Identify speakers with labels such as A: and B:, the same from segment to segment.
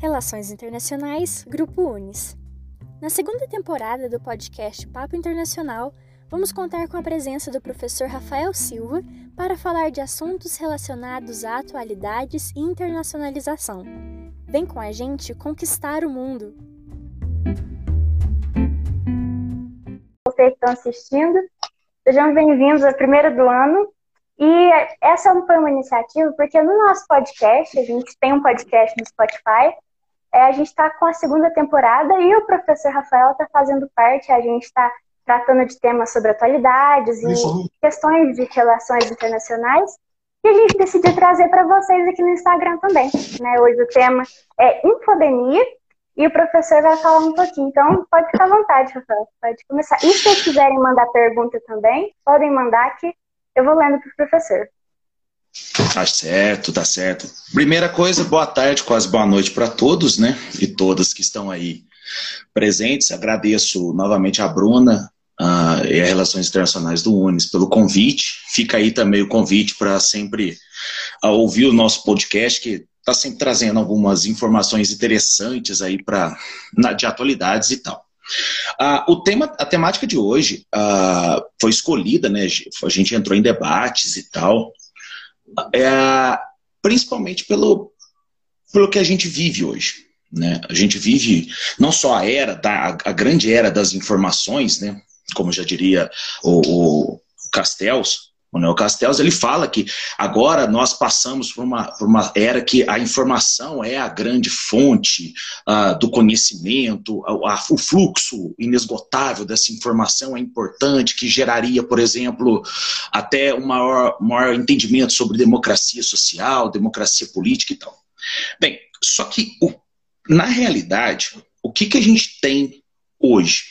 A: Relações Internacionais, Grupo Unis. Na segunda temporada do podcast Papo Internacional, vamos contar com a presença do professor Rafael Silva para falar de assuntos relacionados a atualidades e internacionalização. Vem com a gente conquistar o mundo!
B: Vocês estão assistindo, sejam bem-vindos à primeira do ano. E essa foi uma iniciativa porque no nosso podcast, a gente tem um podcast no Spotify, é, a gente está com a segunda temporada e o professor Rafael está fazendo parte. A gente está tratando de temas sobre atualidades e questões de relações internacionais. E a gente decidiu trazer para vocês aqui no Instagram também. Né? Hoje o tema é infodemia e o professor vai falar um pouquinho. Então, pode ficar à vontade, Rafael. Pode começar. E se vocês quiserem mandar pergunta também, podem mandar que eu vou lendo para o professor.
C: Tá certo, tá certo. Primeira coisa, boa tarde, quase boa noite para todos, né? E todas que estão aí presentes. Agradeço novamente a Bruna uh, e a Relações Internacionais do Unis pelo convite. Fica aí também o convite para sempre uh, ouvir o nosso podcast, que está sempre trazendo algumas informações interessantes aí para de atualidades e tal. Uh, o tema, a temática de hoje foi escolhida, né? A gente entrou em debates e tal, é, principalmente pelo, pelo que a gente vive hoje. Né? A gente vive não só a era, da, a grande era das informações, né? como já diria o, o Castells, Neo Castells, ele fala que agora nós passamos por uma, por uma era que a informação é a grande fonte uh, do conhecimento, a, a, o fluxo inesgotável dessa informação é importante, que geraria, por exemplo, até um maior, maior entendimento sobre democracia social, democracia política e tal. Bem, só que o, na realidade, o que, que a gente tem hoje?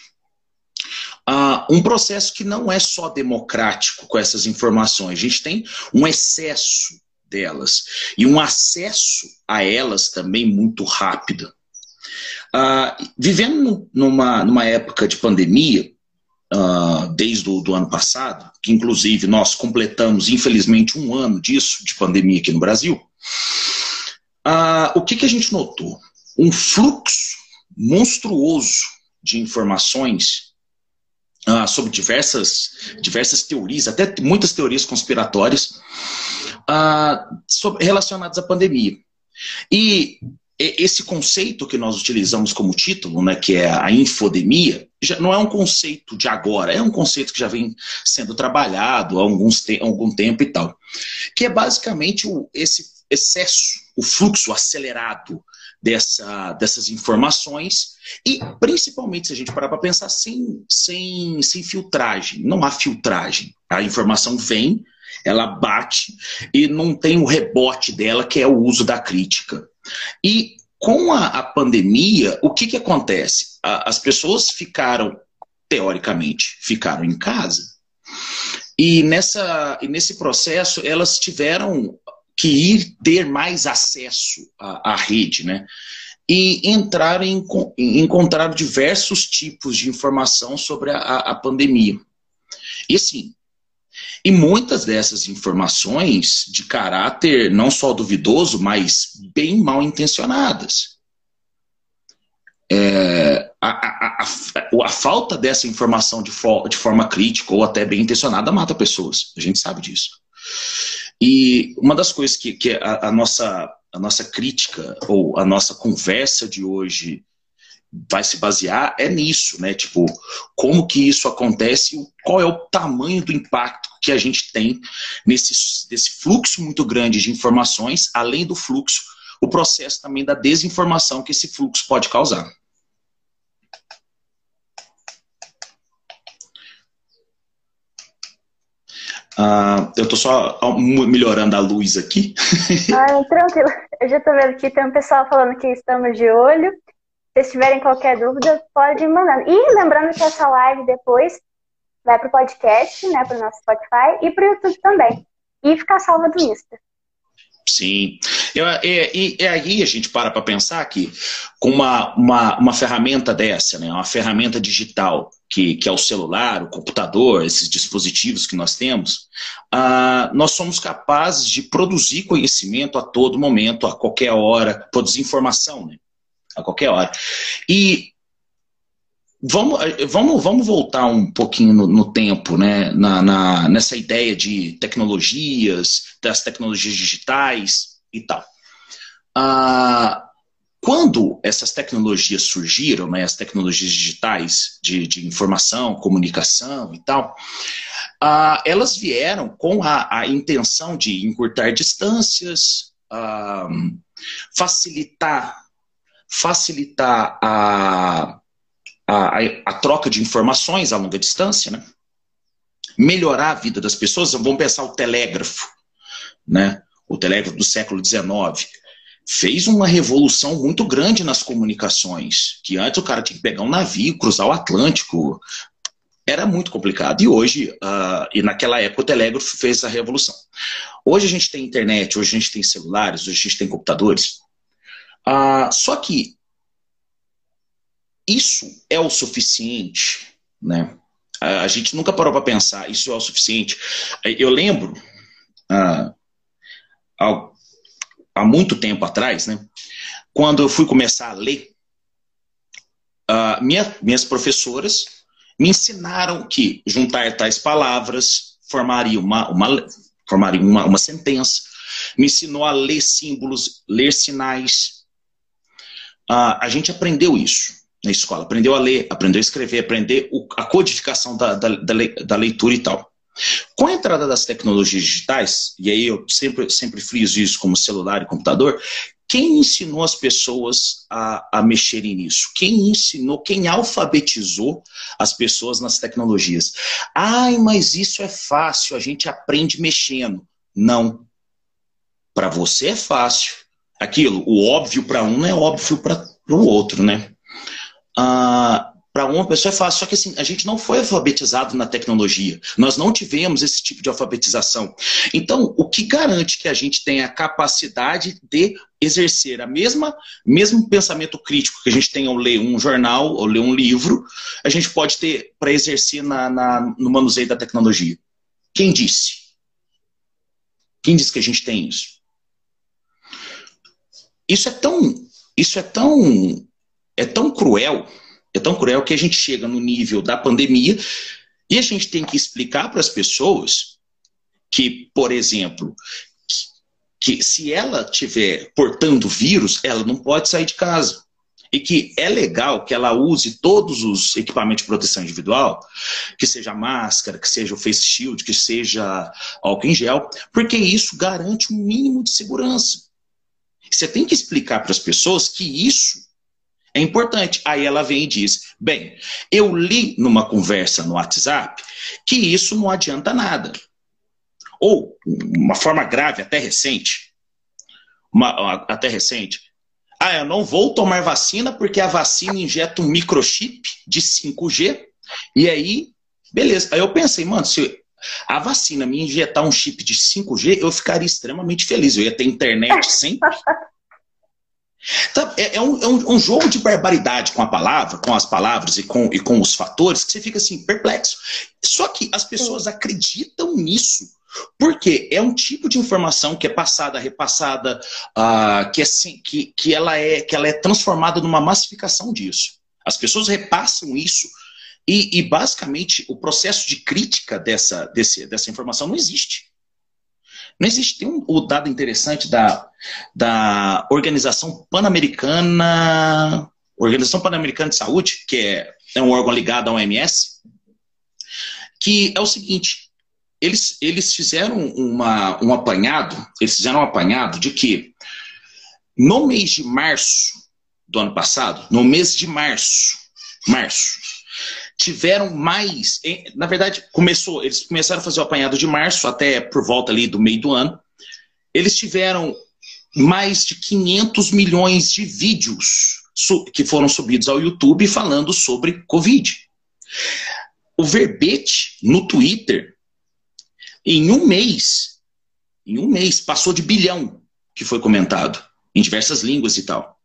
C: Um processo que não é só democrático com essas informações. A gente tem um excesso delas e um acesso a elas também muito rápido. Uh, vivendo numa, numa época de pandemia, uh, desde o do ano passado, que inclusive nós completamos, infelizmente, um ano disso, de pandemia aqui no Brasil, uh, o que, que a gente notou? Um fluxo monstruoso de informações ah, sobre diversas, diversas teorias, até muitas teorias conspiratórias ah, sobre, relacionadas à pandemia. E esse conceito que nós utilizamos como título, né, que é a infodemia, já não é um conceito de agora, é um conceito que já vem sendo trabalhado há alguns te algum tempo e tal, que é basicamente o, esse excesso, o fluxo acelerado dessa, dessas informações e, principalmente, se a gente parar para pensar, sem, sem, sem filtragem. Não há filtragem. A informação vem, ela bate e não tem o rebote dela, que é o uso da crítica. E com a, a pandemia, o que, que acontece? A, as pessoas ficaram, teoricamente, ficaram em casa. E, nessa, e nesse processo, elas tiveram que ir ter mais acesso à, à rede, né? E entrar em, encontrar diversos tipos de informação sobre a, a pandemia. E assim, e muitas dessas informações de caráter não só duvidoso, mas bem mal intencionadas. É, a, a, a, a, falta dessa informação de, de forma crítica ou até bem intencionada mata pessoas. A gente sabe disso. E uma das coisas que, que a, a, nossa, a nossa crítica ou a nossa conversa de hoje vai se basear é nisso, né? Tipo, como que isso acontece, qual é o tamanho do impacto que a gente tem nesse, nesse fluxo muito grande de informações, além do fluxo, o processo também da desinformação que esse fluxo pode causar. Uh, eu estou só melhorando a luz aqui.
B: Ah, tranquilo. Eu já estou vendo que tem um pessoal falando que estamos de olho. Se tiverem qualquer dúvida, pode ir mandando. E lembrando que essa live depois vai para o podcast, né, para o nosso Spotify e para o YouTube também. E ficar salva do Insta.
C: Sim. Eu, e, e, aí a gente para para pensar que com uma, uma, uma ferramenta dessa, né, uma ferramenta digital, que, que é o celular, o computador, esses dispositivos que nós temos, uh, nós somos capazes de produzir conhecimento a todo momento, a qualquer hora, produzir informação. Né? a qualquer hora. E vamos, vamos, vamos voltar um pouquinho no, no tempo, né? Na, na, nessa ideia de tecnologias, das tecnologias digitais e tal. Ah, quando essas tecnologias surgiram, né, as tecnologias digitais de, de informação, comunicação e tal, uh, elas vieram com a, a, intenção de encurtar distâncias, uh, facilitar, facilitar a, a, a, troca de informações a longa distância, né? melhorar a vida das pessoas. Vamos pensar o telégrafo, né? o telégrafo do século XIX fez uma revolução muito grande nas comunicações, que antes o cara tinha que pegar um navio, cruzar o Atlântico, era muito complicado. E hoje, uh, e naquela época, o telégrafo fez a revolução. Hoje a gente tem internet, hoje a gente tem celulares, hoje a gente tem computadores. Uh, só que isso é o suficiente, né? A gente nunca parou para pensar, isso é o suficiente. Eu lembro, uh, há muito tempo atrás, né? Quando eu fui começar a ler, uh, minha, minhas professoras me ensinaram que juntar tais palavras formaria uma, uma, formaria uma, uma sentença. Me ensinou a ler símbolos, ler sinais. Uh, a gente aprendeu isso na escola. Aprendeu a ler, aprendeu a escrever, aprender o, a codificação da, da, da leitura e tal. Com a entrada das tecnologias digitais, e aí eu sempre, sempre friso isso como celular e computador, quem ensinou as pessoas a, a mexerem nisso? Quem ensinou, quem alfabetizou as pessoas nas tecnologias? Ai, mas isso é fácil, a gente aprende mexendo. Não. Para você é fácil. Aquilo, o óbvio para um não é óbvio para o outro, né? Ah, para uma pessoa é fácil. Só que assim, a gente não foi alfabetizado na tecnologia. Nós não tivemos esse tipo de alfabetização. Então, o que garante que a gente tenha a capacidade de exercer a mesma mesmo pensamento crítico que a gente tem ao ler um jornal ou ler um livro, a gente pode ter para exercer na, na, no manuseio da tecnologia. Quem disse? Quem disse que a gente tem isso? Isso é tão, isso é tão, é tão cruel é tão cruel que a gente chega no nível da pandemia e a gente tem que explicar para as pessoas que, por exemplo, que se ela tiver portando vírus, ela não pode sair de casa. E que é legal que ela use todos os equipamentos de proteção individual, que seja máscara, que seja o face shield, que seja álcool em gel, porque isso garante um mínimo de segurança. Você tem que explicar para as pessoas que isso é importante. Aí ela vem e diz: bem, eu li numa conversa no WhatsApp que isso não adianta nada. Ou, uma forma grave, até recente, uma, até recente, ah, eu não vou tomar vacina porque a vacina injeta um microchip de 5G, e aí, beleza. Aí eu pensei, mano, se a vacina me injetar um chip de 5G, eu ficaria extremamente feliz. Eu ia ter internet sempre. Então, é, é, um, é um, um, jogo de barbaridade com a palavra, com as palavras e com, e com os fatores, que você fica assim, perplexo. Só que as pessoas acreditam nisso. Porque é um tipo de informação que é passada, repassada, uh, que, é, que, que, ela é, que ela é transformada numa massificação disso. As pessoas repassam isso e, e basicamente o processo de crítica dessa, desse, dessa informação não existe. Não existe. Tem um, um dado interessante da, da Organização Pan-Americana. Organização Pan-Americana de Saúde, que é, é um órgão ligado à OMS, que é o seguinte: eles, eles fizeram uma, um apanhado, eles fizeram um apanhado de que no mês de março do ano passado, no mês de março, março, tiveram mais. Na verdade, começou, eles começaram a fazer o apanhado de março até por volta ali do meio do ano. Eles tiveram mais de 500 milhões de vídeos que foram subidos ao YouTube falando sobre Covid. O verbete no Twitter, em um mês, em um mês, passou de bilhão que foi comentado em diversas línguas e tal.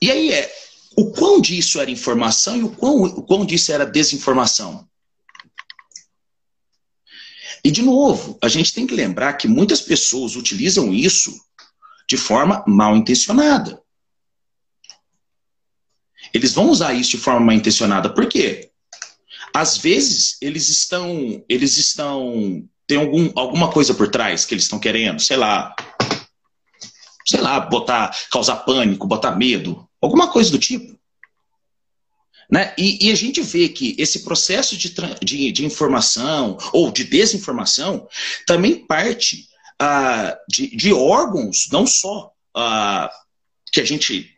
C: E aí é, quão disso era informação e o quão, o quão disso era desinformação. E, de novo, a gente tem que lembrar que muitas pessoas utilizam isso de forma mal intencionada. Eles vão usar isso de forma mal intencionada. Por quê? Às vezes eles estão, eles estão, tem algum, alguma coisa por trás que eles estão querendo, sei lá, sei lá, botar, causar pânico, botar medo, alguma coisa do tipo. Né? E, e, a gente vê que esse processo de, de, de informação ou de desinformação também parte ah, de, de, órgãos, não só ah, que a gente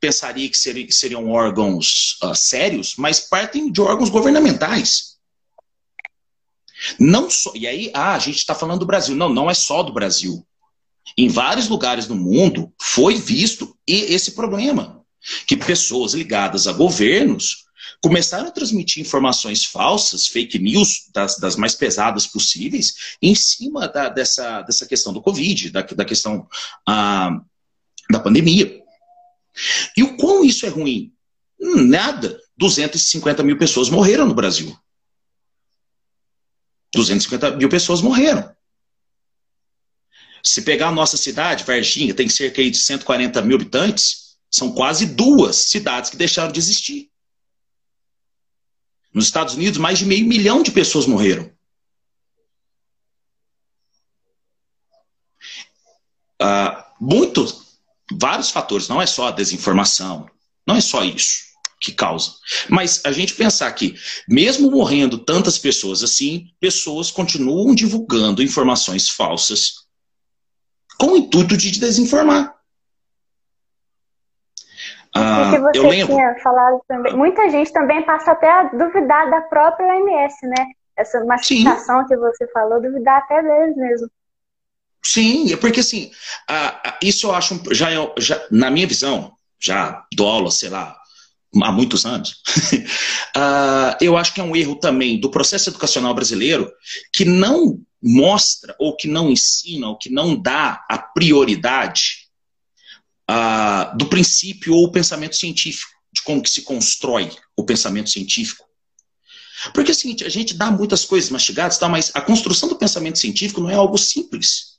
C: pensaria que seriam, seriam órgãos ah, sérios, mas partem de órgãos governamentais. Não só, e aí, ah, a gente está falando do Brasil. Não, não é só do Brasil. Em vários lugares do mundo foi visto esse problema que pessoas ligadas a governos começaram a transmitir informações falsas, fake news, das, das mais pesadas possíveis, em cima da, dessa, dessa questão do Covid, da, da questão ah, da pandemia. E o quão isso é ruim? Nada. 250 mil pessoas morreram no Brasil. 250 mil pessoas morreram. Se pegar a nossa cidade, Varginha, tem cerca de 140 mil habitantes, são quase duas cidades que deixaram de existir. Nos Estados Unidos, mais de meio milhão de pessoas morreram. Uh, muitos, vários fatores, não é só a desinformação, não é só isso que causa. Mas a gente pensar que, mesmo morrendo tantas pessoas assim, pessoas continuam divulgando informações falsas com o intuito de desinformar.
B: Ah, que você lembro. tinha falado também. Muita gente também passa até a duvidar da própria OMS, né? Essa massificação que você falou, duvidar até deles mesmo.
C: Sim, é porque assim, isso eu acho, já, já na minha visão, já dou aula, sei lá, há muitos anos, uh, eu acho que é um erro também do processo educacional brasileiro que não mostra, ou que não ensina, ou que não dá a prioridade do princípio ou o pensamento científico, de como que se constrói o pensamento científico. Porque é o seguinte, a gente dá muitas coisas mastigadas, tá, mas a construção do pensamento científico não é algo simples.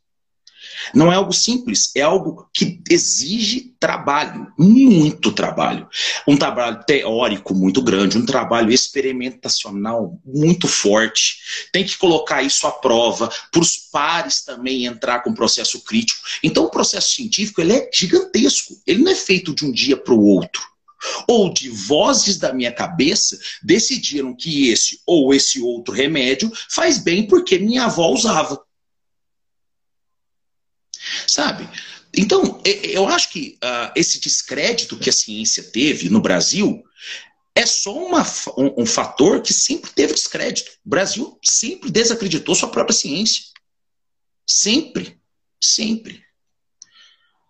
C: Não é algo simples, é algo que exige trabalho, muito trabalho. Um trabalho teórico muito grande, um trabalho experimentacional muito forte. Tem que colocar isso à prova, para os pares também entrar com processo crítico. Então, o processo científico ele é gigantesco, ele não é feito de um dia para o outro ou de vozes da minha cabeça decidiram que esse ou esse outro remédio faz bem porque minha avó usava. Sabe? Então, eu acho que uh, esse descrédito que a ciência teve no Brasil é só uma, um, um, fator que sempre teve descrédito. O Brasil sempre desacreditou sua própria ciência. Sempre. Sempre.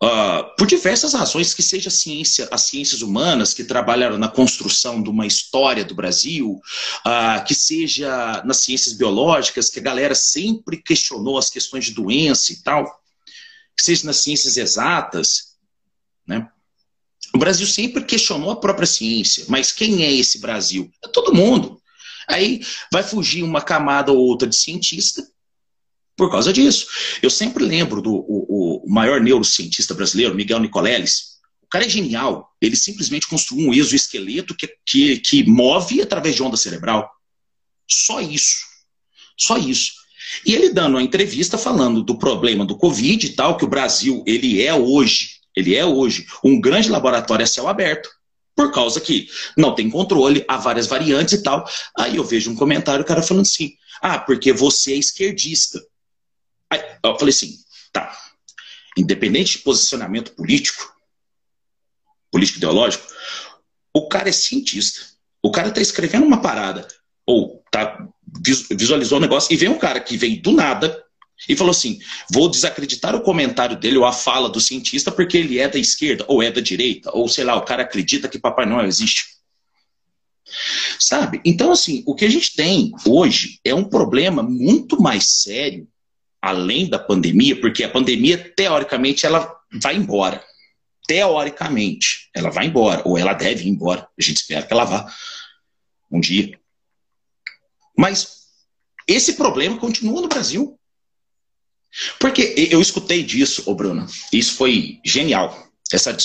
C: Uh, por diversas razões, que seja a ciência, as ciências humanas que trabalharam na construção de uma história do Brasil, uh, que seja nas ciências biológicas, que a galera sempre questionou as questões de doença e tal seja nas ciências exatas, né? O Brasil sempre questionou a própria ciência, mas quem é esse Brasil? É todo mundo. Aí vai fugir uma camada ou outra de cientista por causa disso. Eu sempre lembro do o, o maior neurocientista brasileiro, Miguel Nicoleles. O cara é genial. Ele simplesmente construiu um exoesqueleto que, que, que move através de onda cerebral. Só isso. Só isso. E ele dando uma entrevista falando do problema do Covid e tal, que o Brasil, ele é hoje, ele é hoje um grande laboratório a céu aberto, por causa que não tem controle, há várias variantes e tal. Aí eu vejo um comentário, o cara falando assim, ah, porque você é esquerdista. Aí eu falei assim, tá, independente de posicionamento político, político ideológico, o cara é cientista. O cara está escrevendo uma parada, ou tá visualizou o negócio e vem um cara que vem do nada e falou assim: vou desacreditar o comentário dele ou a fala do cientista porque ele é da esquerda ou é da direita, ou sei lá, o cara acredita que Papai Noel existe. Sabe? Então, assim, o que a gente tem hoje é um problema muito mais sério, além da pandemia, porque a pandemia, teoricamente, ela vai embora. Teoricamente, ela vai embora, ou ela deve ir embora. A gente espera que ela vá um dia. Mas esse problema continua no Brasil. Porque eu escutei disso, ô Bruno, isso foi genial. Essa,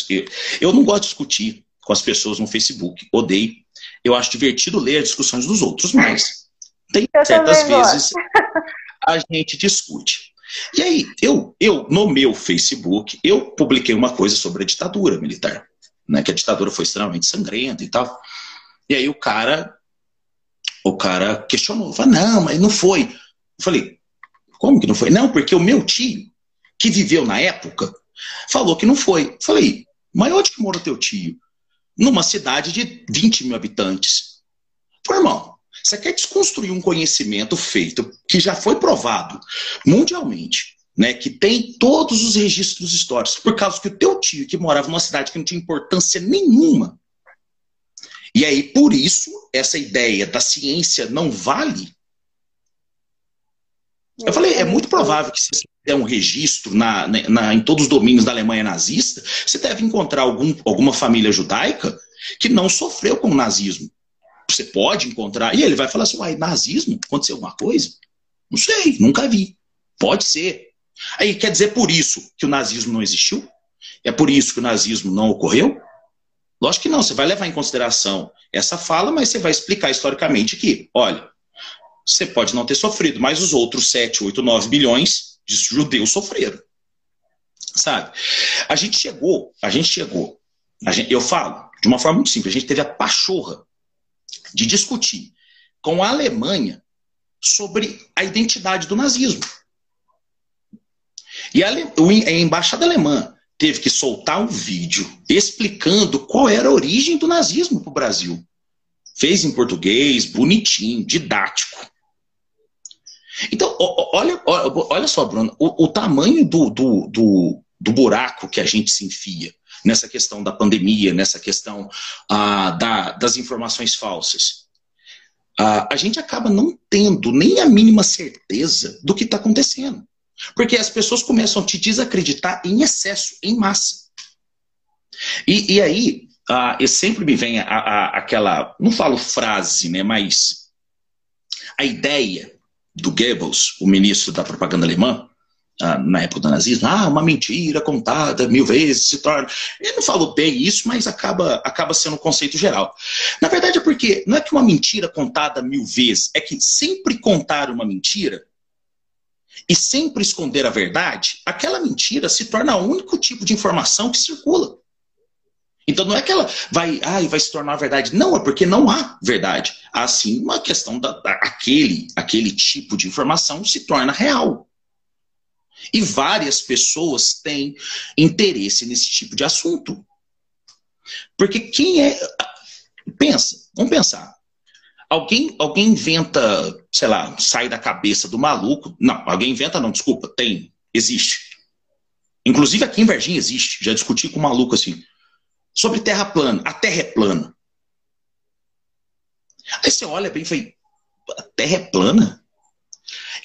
C: eu não gosto de discutir com as pessoas no Facebook. Odeio. Eu acho divertido ler as discussões dos outros, mas tem eu certas vezes a gente discute. E aí, eu, eu, no meu Facebook, eu publiquei uma coisa sobre a ditadura militar, né? Que a ditadura foi extremamente sangrenta e tal. E aí o cara, o cara questionou, falou, não, mas não foi. Eu falei, como que não foi? Não, porque o meu tio, que viveu na época, falou que não foi. Eu falei, mas onde que mora teu tio? Numa cidade de 20 mil habitantes. Falei, irmão, você quer desconstruir um conhecimento feito que já foi provado mundialmente, né, que tem todos os registros históricos, por causa que o teu tio que morava numa cidade que não tinha importância nenhuma. E aí, por isso, essa ideia da ciência não vale. Eu falei, é muito provável que se você fizer um registro na, na, em todos os domínios da Alemanha nazista, você deve encontrar algum, alguma família judaica que não sofreu com o nazismo. Você pode encontrar. E ele vai falar assim: uai, nazismo? Aconteceu alguma coisa? Não sei, nunca vi. Pode ser. Aí quer dizer por isso que o nazismo não existiu? É por isso que o nazismo não ocorreu? Lógico que não, você vai levar em consideração essa fala, mas você vai explicar historicamente que, olha, você pode não ter sofrido, mas os outros 7, 8, 9 bilhões de judeus sofreram. Sabe? A gente chegou, a gente chegou, a gente, eu falo de uma forma muito simples, a gente teve a pachorra de discutir com a Alemanha sobre a identidade do nazismo. E a, a embaixada alemã teve que soltar um vídeo explicando qual era a origem do nazismo para o Brasil. Fez em português, bonitinho, didático. Então, olha, olha só, Bruno, o, o tamanho do, do, do, do buraco que a gente se enfia nessa questão da pandemia, nessa questão ah, da, das informações falsas. Ah, a gente acaba não tendo nem a mínima certeza do que está acontecendo. Porque as pessoas começam a te desacreditar em excesso, em massa. E, e aí, ah, eu sempre me vem a, a, aquela, não falo frase, né, mas a ideia do Goebbels, o ministro da propaganda alemã, ah, na época do nazismo, ah, uma mentira contada mil vezes se torna. Ele não falou bem isso, mas acaba, acaba sendo um conceito geral. Na verdade é porque não é que uma mentira contada mil vezes, é que sempre contar uma mentira e sempre esconder a verdade, aquela mentira se torna o único tipo de informação que circula. Então não é que ela vai, ah, vai se tornar verdade. Não, é porque não há verdade. Há sim uma questão da, da aquele, aquele tipo de informação se torna real. E várias pessoas têm interesse nesse tipo de assunto. Porque quem é. Pensa, vamos pensar. Alguém, alguém inventa, sei lá, sai da cabeça do maluco. Não, alguém inventa, não, desculpa, tem, existe. Inclusive aqui em Varginha existe, já discuti com um maluco assim. Sobre terra plana. A terra é plana. Aí você olha bem e fala, a terra é plana?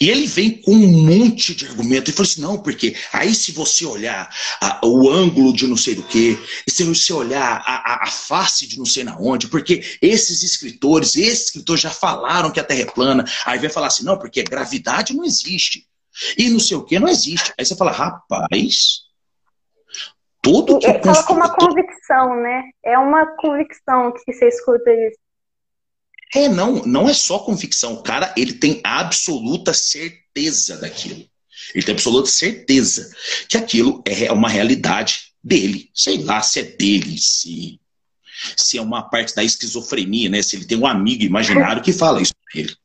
C: E ele vem com um monte de argumento e fala assim: não, porque aí se você olhar a, o ângulo de não sei do que, se você olhar a, a, a, face de não sei na onde, porque esses escritores, esses escritores já falaram que a Terra é plana, aí vai falar assim: não, porque gravidade não existe. E não sei o que não existe. Aí você fala: rapaz. Tudo que.
B: Fala com uma convicção, né? É uma convicção que você escuta isso.
C: É, não, não é só convicção. O cara, ele tem absoluta certeza daquilo. Ele tem absoluta certeza que aquilo é uma realidade dele. Sei lá se é dele, se, se é uma parte da esquizofrenia, né? Se ele tem um amigo imaginário que fala isso pra ele.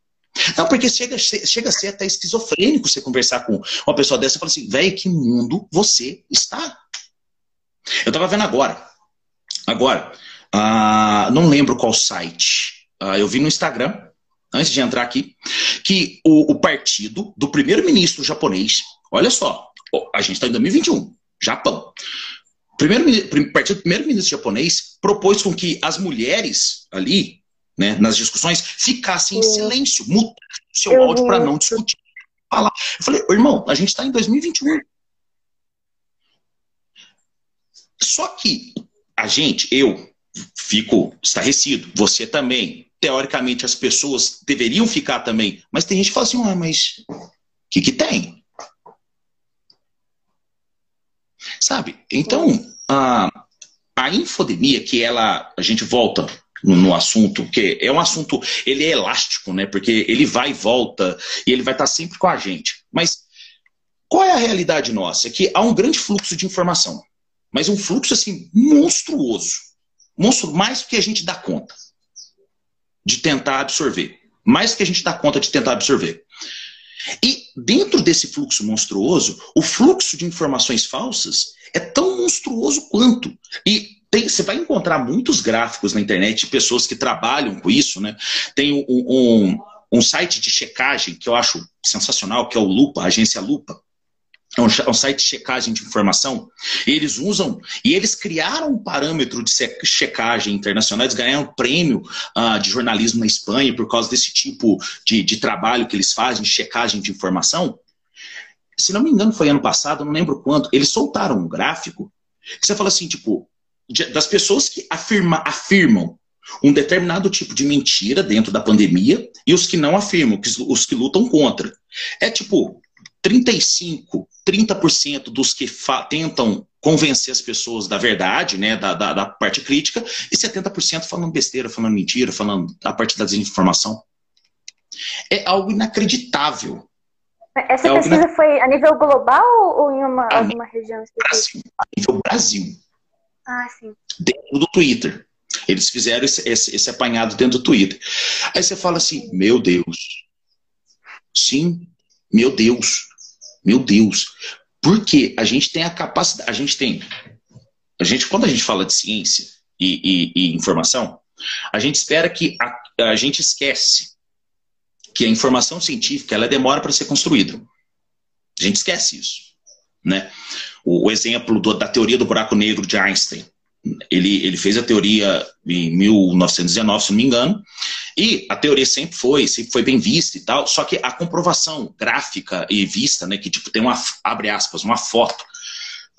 C: Não, porque chega, chega a ser até esquizofrênico você conversar com uma pessoa dessa e falar assim, velho, que mundo você está? Eu tava vendo agora. Agora, uh, não lembro qual site Uh, eu vi no Instagram, antes de entrar aqui, que o, o partido do primeiro-ministro japonês, olha só, a gente está em 2021, Japão. Primeiro, partido do primeiro-ministro japonês propôs com que as mulheres ali, né, nas discussões, ficassem em silêncio, mutassem o seu áudio para não discutir. Falar. Eu falei, irmão, a gente está em 2021. Só que a gente, eu, fico estarrecido, você também, teoricamente as pessoas deveriam ficar também. Mas tem gente que fala assim, ah, mas o que, que tem? Sabe? Então, a, a, infodemia, que ela, a gente volta no, no, assunto, que é um assunto, ele é elástico, né? Porque ele vai e volta e ele vai estar sempre com a gente. Mas qual é a realidade nossa? É que há um grande fluxo de informação, mas um fluxo assim monstruoso, monstro mais do que a gente dá conta de tentar absorver, mais que a gente dá conta de tentar absorver. E dentro desse fluxo monstruoso, o fluxo de informações falsas é tão monstruoso quanto. E tem, você vai encontrar muitos gráficos na internet de pessoas que trabalham com isso, né? Tem um, um, um site de checagem que eu acho sensacional, que é o Lupa, a agência Lupa. É um, é um, site de checagem de informação. Eles usam, e eles criaram um parâmetro de checagem internacional, eles ganharam prêmio uh, de jornalismo na Espanha por causa desse tipo de, de trabalho que eles fazem, de checagem de informação. Se não me engano, foi ano passado, não lembro quanto, eles soltaram um gráfico que você fala assim, tipo, de, das pessoas que afirma, afirmam um determinado tipo de mentira dentro da pandemia e os que não afirmam, os que lutam contra. É tipo 35, 30% dos que tentam convencer as pessoas da verdade, né, da, da, da parte crítica, e 70% falando besteira, falando mentira, falando a partir da desinformação. É algo inacreditável.
B: Essa é pesquisa foi a nível global ou em uma, a alguma região
C: específica? Brasil, a nível Brasil.
B: Ah, sim.
C: Dentro do Twitter. Eles fizeram esse, esse, esse apanhado dentro do Twitter. Aí você fala assim, meu Deus. Sim, meu Deus. Meu Deus. Porque a gente tem a capacidade, a gente tem. A gente, quando a gente fala de ciência e, e, e informação, a gente espera que a, a gente esquece que a informação científica ela demora para ser construída. A gente esquece isso. Né? O, o exemplo do, da teoria do buraco negro de Einstein. Ele, ele fez a teoria em 1919, se não me engano, e a teoria sempre foi, sempre foi bem vista e tal, só que a comprovação gráfica e vista, né, que tipo tem uma, abre aspas, uma foto,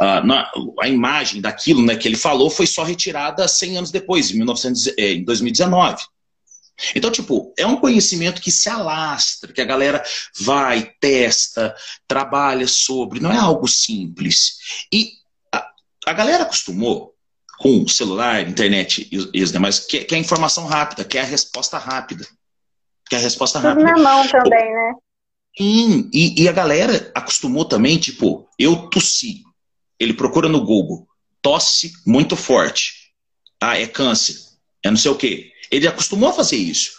C: uh, na, a imagem daquilo né, que ele falou foi só retirada 100 anos depois, em, 1900, eh, em 2019. Então, tipo, é um conhecimento que se alastra, que a galera vai, testa, trabalha sobre, não é algo simples. E a, a galera acostumou com celular, internet e, e os demais, que, que é a informação rápida, que é a resposta rápida. Que é a resposta
B: Tudo
C: rápida.
B: na mão também, né?
C: Sim, e, e a galera acostumou também, tipo, eu tossi. Ele procura no Google, tosse muito forte. Ah, é câncer. É não sei o quê. Ele acostumou a fazer isso.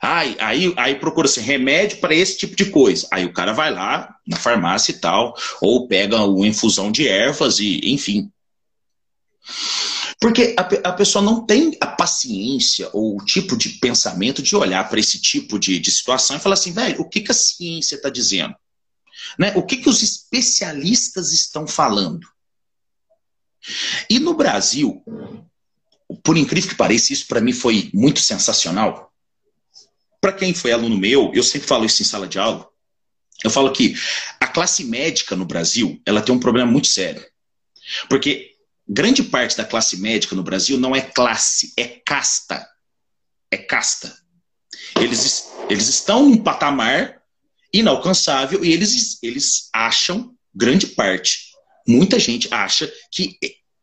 C: Aí, aí, aí procura-se remédio para esse tipo de coisa. Aí o cara vai lá na farmácia e tal, ou pega uma infusão de ervas e, enfim. Porque a, a pessoa não tem a paciência ou o tipo de pensamento de olhar para esse tipo de, de situação e falar assim, velho, o que, que a ciência está dizendo? Né? O que, que os especialistas estão falando? E no Brasil, por incrível que pareça, isso para mim foi muito sensacional. Para quem foi aluno meu, eu sempre falo isso em sala de aula. Eu falo que a classe médica no Brasil, ela tem um problema muito sério. Porque grande parte da classe médica no Brasil não é classe, é casta. É casta. Eles, eles estão num patamar inalcançável e eles, eles acham, grande parte, muita gente acha que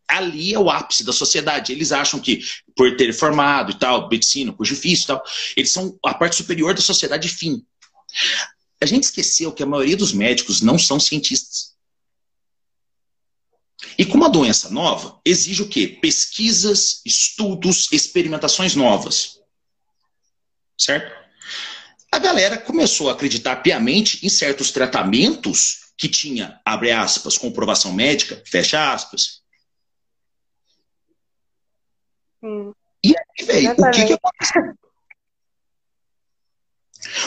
C: ali é o ápice da sociedade. Eles acham que, por ter formado e tal, medicina, curso difícil e tal, eles são a parte superior da sociedade fim. A gente esqueceu que a maioria dos médicos não são cientistas. E com uma doença nova, exige o quê? Pesquisas, estudos, experimentações novas. Certo? A galera começou a acreditar piamente em certos tratamentos que tinha, abre aspas, comprovação médica, fecha aspas. E aí, velho, o que, que aconteceu?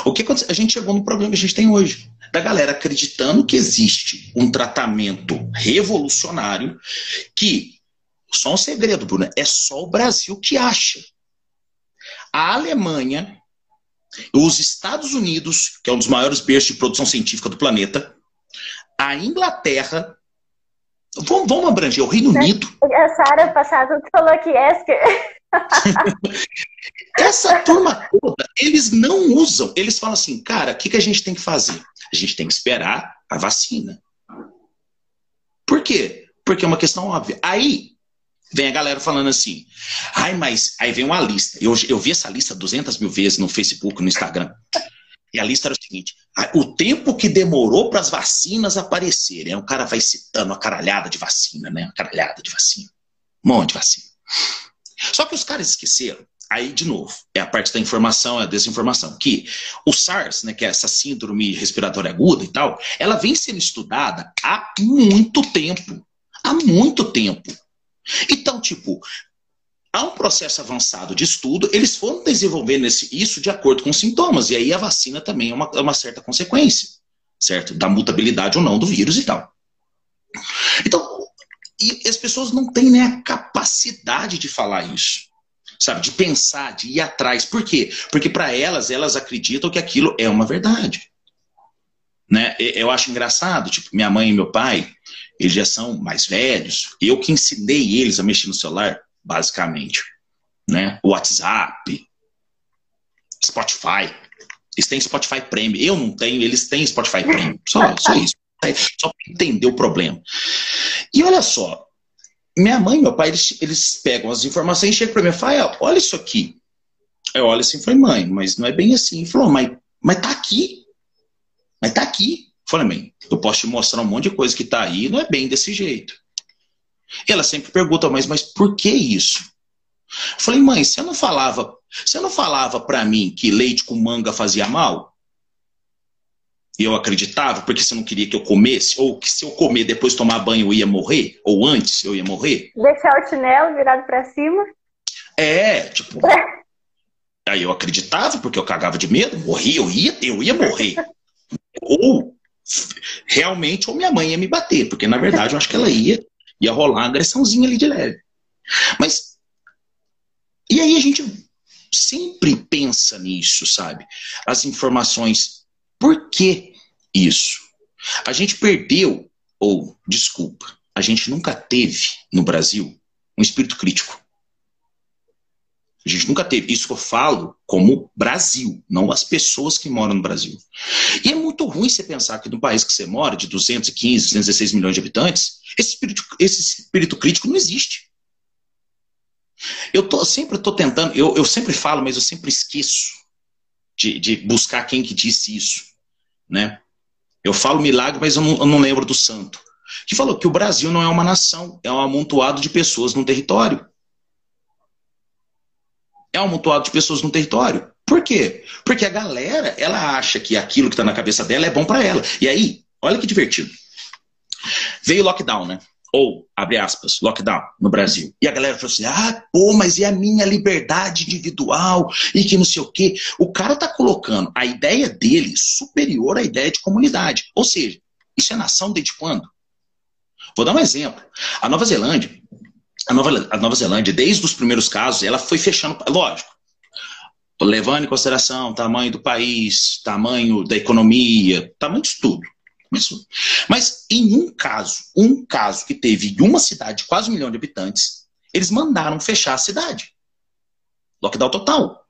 C: O que aconteceu? A gente chegou no problema que a gente tem hoje. Da galera acreditando que existe um tratamento revolucionário que, só um segredo, Bruna, é só o Brasil que acha. A Alemanha, os Estados Unidos, que é um dos maiores berços de produção científica do planeta, a Inglaterra Vamos, vamos abranger o Reino Unido.
B: A Sara passada falou que Esker.
C: Essa turma toda, eles não usam. Eles falam assim, cara, o que, que a gente tem que fazer? A gente tem que esperar a vacina. Por quê? Porque é uma questão óbvia. Aí, vem a galera falando assim, ai, mas aí vem uma lista. Eu, eu vi essa lista 200 mil vezes no Facebook, no Instagram. E a lista era o seguinte: o tempo que demorou para as vacinas aparecerem. O cara vai citando a caralhada de vacina, né? A caralhada de vacina. Um monte de vacina. Só que os caras esqueceram. Aí, de novo, é a parte da informação, é a desinformação. Que o SARS, né, que é essa síndrome respiratória aguda e tal, ela vem sendo estudada há muito tempo. Há muito tempo. Então, tipo, há um processo avançado de estudo, eles foram desenvolvendo esse, isso de acordo com os sintomas, e aí a vacina também é uma, é uma certa consequência, certo? Da mutabilidade ou não do vírus e tal. Então, e as pessoas não têm nem a capacidade de falar isso, sabe? De pensar, de ir atrás. Por quê? Porque para elas, elas acreditam que aquilo é uma verdade. Né? Eu acho engraçado, tipo, minha mãe e meu pai, eles já são mais velhos, eu que ensinei eles a mexer no celular, basicamente. Né? WhatsApp, Spotify. Eles têm Spotify Premium. Eu não tenho, eles têm Spotify Premium. Só, só isso. Só para entender o problema. E olha só, minha mãe e meu pai, eles, eles pegam as informações e chegam para mim e falam, olha isso aqui. Eu olho assim e falei, mãe, mas não é bem assim. Ele falou, mas, mas tá aqui. Mas tá aqui. Eu falei, mãe, eu posso te mostrar um monte de coisa que tá aí, não é bem desse jeito. E ela sempre pergunta, mas, mas por que isso? Eu falei, mãe, você não falava, você não falava para mim que leite com manga fazia mal? E eu acreditava, porque você não queria que eu comesse, ou que se eu comer depois tomar banho eu ia morrer, ou antes eu ia morrer.
B: Deixar o chinelo virado para cima.
C: É, tipo. aí eu acreditava, porque eu cagava de medo, morria, eu ia, eu ia morrer. ou realmente, ou minha mãe ia me bater, porque na verdade eu acho que ela ia Ia rolar uma agressãozinha ali de leve. Mas. E aí a gente sempre pensa nisso, sabe? As informações. Por que isso? A gente perdeu, ou, desculpa, a gente nunca teve no Brasil um espírito crítico. A gente nunca teve. Isso eu falo como Brasil, não as pessoas que moram no Brasil. E é muito ruim você pensar que no país que você mora, de 215, 216 milhões de habitantes, esse espírito, esse espírito crítico não existe. Eu tô, sempre estou tentando, eu, eu sempre falo, mas eu sempre esqueço de, de buscar quem que disse isso. Né? Eu falo milagre, mas eu não, eu não lembro do santo. Que falou que o Brasil não é uma nação, é um amontoado de pessoas num território é um amontoado de pessoas no território. Por quê? Porque a galera, ela acha que aquilo que está na cabeça dela é bom para ela. E aí, olha que divertido. Veio o lockdown, né? Ou, abre aspas, lockdown no Brasil. E a galera falou assim: ah, pô, mas e a minha liberdade individual? E que não sei o quê. O cara tá colocando a ideia dele superior à ideia de comunidade. Ou seja, isso é nação desde quando? Vou dar um exemplo. A Nova Zelândia, a Nova, a Nova Zelândia, desde os primeiros casos, ela foi fechando, lógico, levando em consideração o tamanho do país, tamanho da economia, tamanho de tudo. Mas, mas em um caso, um caso que teve em uma cidade de quase um milhão de habitantes, eles mandaram fechar a cidade. Lockdown total.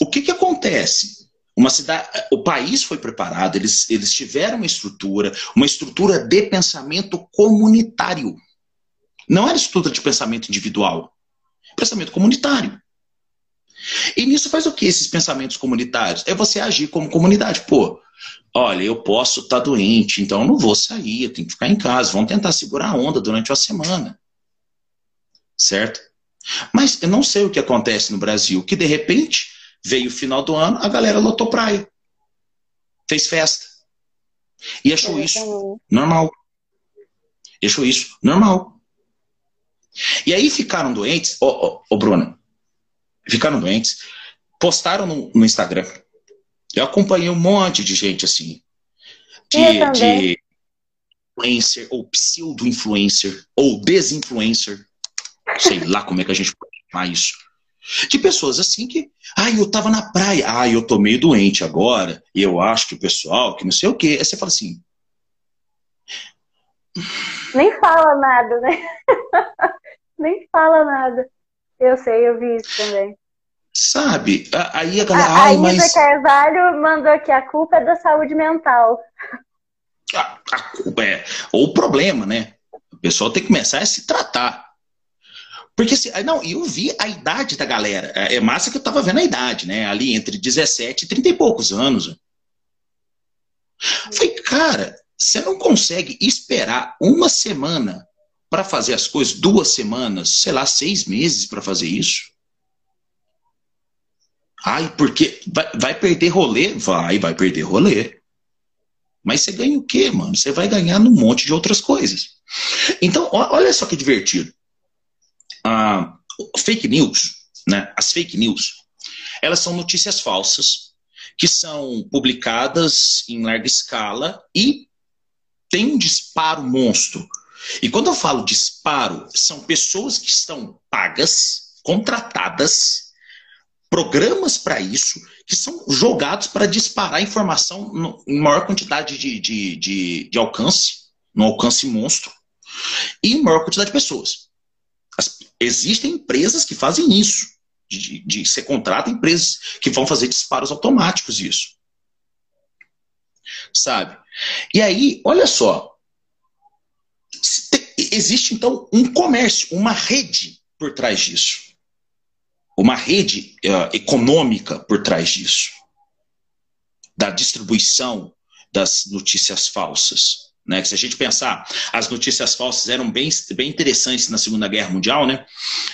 C: O que, que acontece? Uma cidade, o país foi preparado, eles, eles tiveram uma estrutura, uma estrutura de pensamento comunitário. Não era estrutura de pensamento individual, pensamento comunitário. E nisso faz o que esses pensamentos comunitários? É você agir como comunidade. Pô, olha, eu posso estar tá doente, então eu não vou sair, eu tenho que ficar em casa. Vamos tentar segurar a onda durante uma semana. Certo? Mas eu não sei o que acontece no Brasil, que de repente veio o final do ano, a galera lotou praia. Fez festa. E achou isso normal. E achou isso normal. E aí ficaram doentes, ô, ô, ô Bruna, ficaram doentes, postaram no, no, Instagram. Eu acompanhei um monte de gente assim, de, de influencer, ou pseudo-influencer, ou desinfluencer, sei lá como é que a gente pode chamar isso. De pessoas assim que, ai, ah, eu tava na praia, ai, ah, eu tô meio doente agora, e eu acho que o pessoal, que não sei o quê. Aí você fala assim.
B: Nem fala nada, né? nem fala nada. Eu sei, eu vi isso também.
C: Sabe? Aí a galera.
B: A, a Isa mas... Carvalho mandou aqui: a culpa é da saúde mental.
C: A, a culpa é. Ou o problema, né? O pessoal tem que começar a se tratar. Porque, assim, não, eu vi a idade da galera. É, é massa que eu tava vendo a idade, né? Ali entre 17 e 30 e poucos anos. Falei, cara, você não consegue esperar uma semana para fazer as coisas, duas semanas, sei lá, seis meses para fazer isso? Ai, porque vai, vai perder rolê? Vai, vai perder rolê. Mas você ganha o quê, mano? Você vai ganhar num monte de outras coisas. Então, olha só que divertido. Ah, fake news, né? As fake news, elas são notícias falsas que são publicadas em larga escala e tem um disparo monstro. E quando eu falo disparo, são pessoas que estão pagas, contratadas programas para isso que são jogados para disparar informação no, em maior quantidade de, de, de, de, alcance, no alcance monstro, e em maior quantidade de pessoas. As, existem empresas que fazem isso. De, de, você contrata empresas que vão fazer disparos automáticos disso. Sabe? E aí, olha só. Existe então um comércio, uma rede por trás disso uma rede uh, econômica por trás disso, da distribuição das notícias falsas. Né? Se a gente pensar, as notícias falsas eram bem, bem interessantes na Segunda Guerra Mundial, né?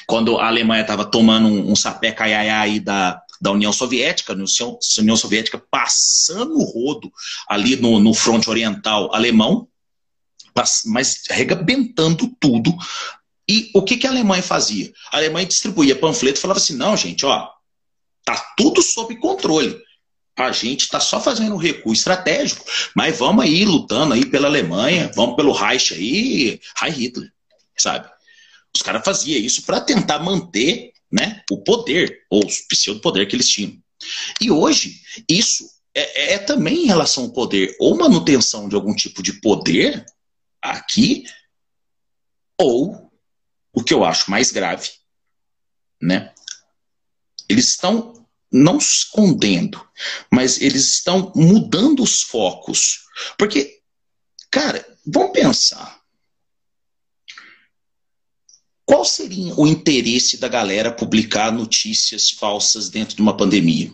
C: quando a Alemanha estava tomando um, um sapé caiaiá aí da, da União Soviética, a União Soviética passando o rodo ali no, no fronte oriental alemão, mas arrebentando tudo e o que, que a Alemanha fazia? A Alemanha distribuía panfleto e falava assim: não, gente, ó, tá tudo sob controle. A gente está só fazendo um recuo estratégico, mas vamos aí lutando aí pela Alemanha, vamos pelo Reich aí, Heil Hitler, sabe? Os caras faziam isso para tentar manter né, o poder, ou o pseudo-poder que eles tinham. E hoje, isso é, é também em relação ao poder, ou manutenção de algum tipo de poder aqui, ou o que eu acho mais grave, né? Eles estão não escondendo, mas eles estão mudando os focos. Porque, cara, vamos pensar. Qual seria o interesse da galera publicar notícias falsas dentro de uma pandemia?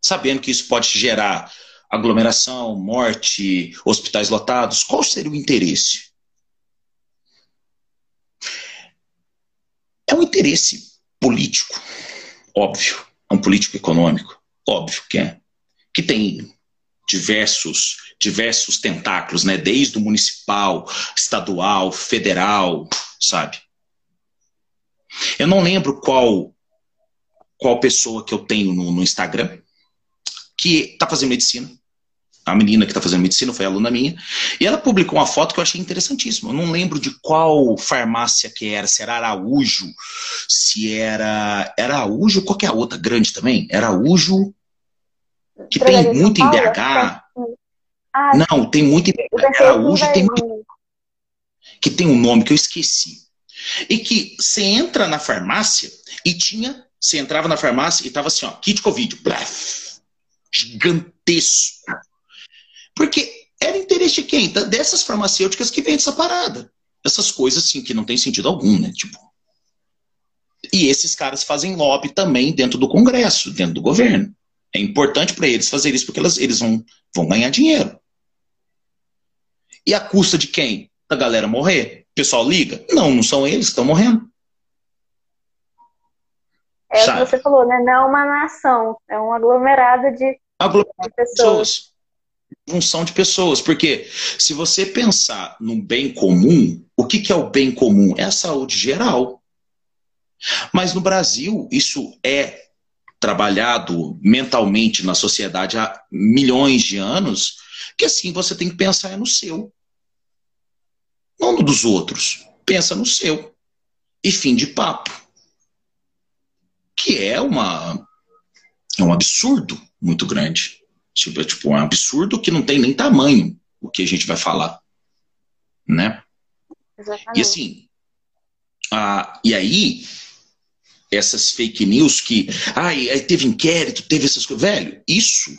C: Sabendo que isso pode gerar aglomeração, morte, hospitais lotados, qual seria o interesse? É um interesse político, óbvio. É um político econômico, óbvio que é. Que tem diversos, diversos tentáculos, né? Desde o municipal, estadual, federal, sabe? Eu não lembro qual qual pessoa que eu tenho no, no Instagram que está fazendo medicina a menina que está fazendo medicina, foi aluna minha, e ela publicou uma foto que eu achei interessantíssima. Eu não lembro de qual farmácia que era, se era Araújo, se era. Era Araújo, qualquer outra grande também. Era Araújo, que tem muito em BH. Ah, não, tem muito em BH. Araújo tem muito. Que tem um nome que eu esqueci. E que você entra na farmácia e tinha. Você entrava na farmácia e tava assim, ó, kit Covid. Blef, gigantesco porque era interesse de quem? Dessas farmacêuticas que vendem essa parada. Essas coisas, assim, que não tem sentido algum, né? Tipo. E esses caras fazem lobby também dentro do Congresso, dentro do governo. É importante para eles fazer isso porque elas, eles vão, vão ganhar dinheiro. E a custa de quem? Da galera morrer? O pessoal liga? Não, não são eles que estão morrendo.
B: É o que você falou, né? Não é uma nação, é um aglomerado de,
C: aglomerado de pessoas. pessoas junção de pessoas. Porque se você pensar no bem comum, o que, que é o bem comum? É a saúde geral. Mas no Brasil, isso é trabalhado mentalmente na sociedade há milhões de anos, que assim você tem que pensar no seu. Não no dos outros. Pensa no seu. E fim de papo. Que é uma é um absurdo muito grande. Tipo, é tipo um absurdo que não tem nem tamanho o que a gente vai falar. Né? Exatamente. E assim, a, e aí, essas fake news que. Ai, aí teve inquérito, teve essas coisas. Velho, isso.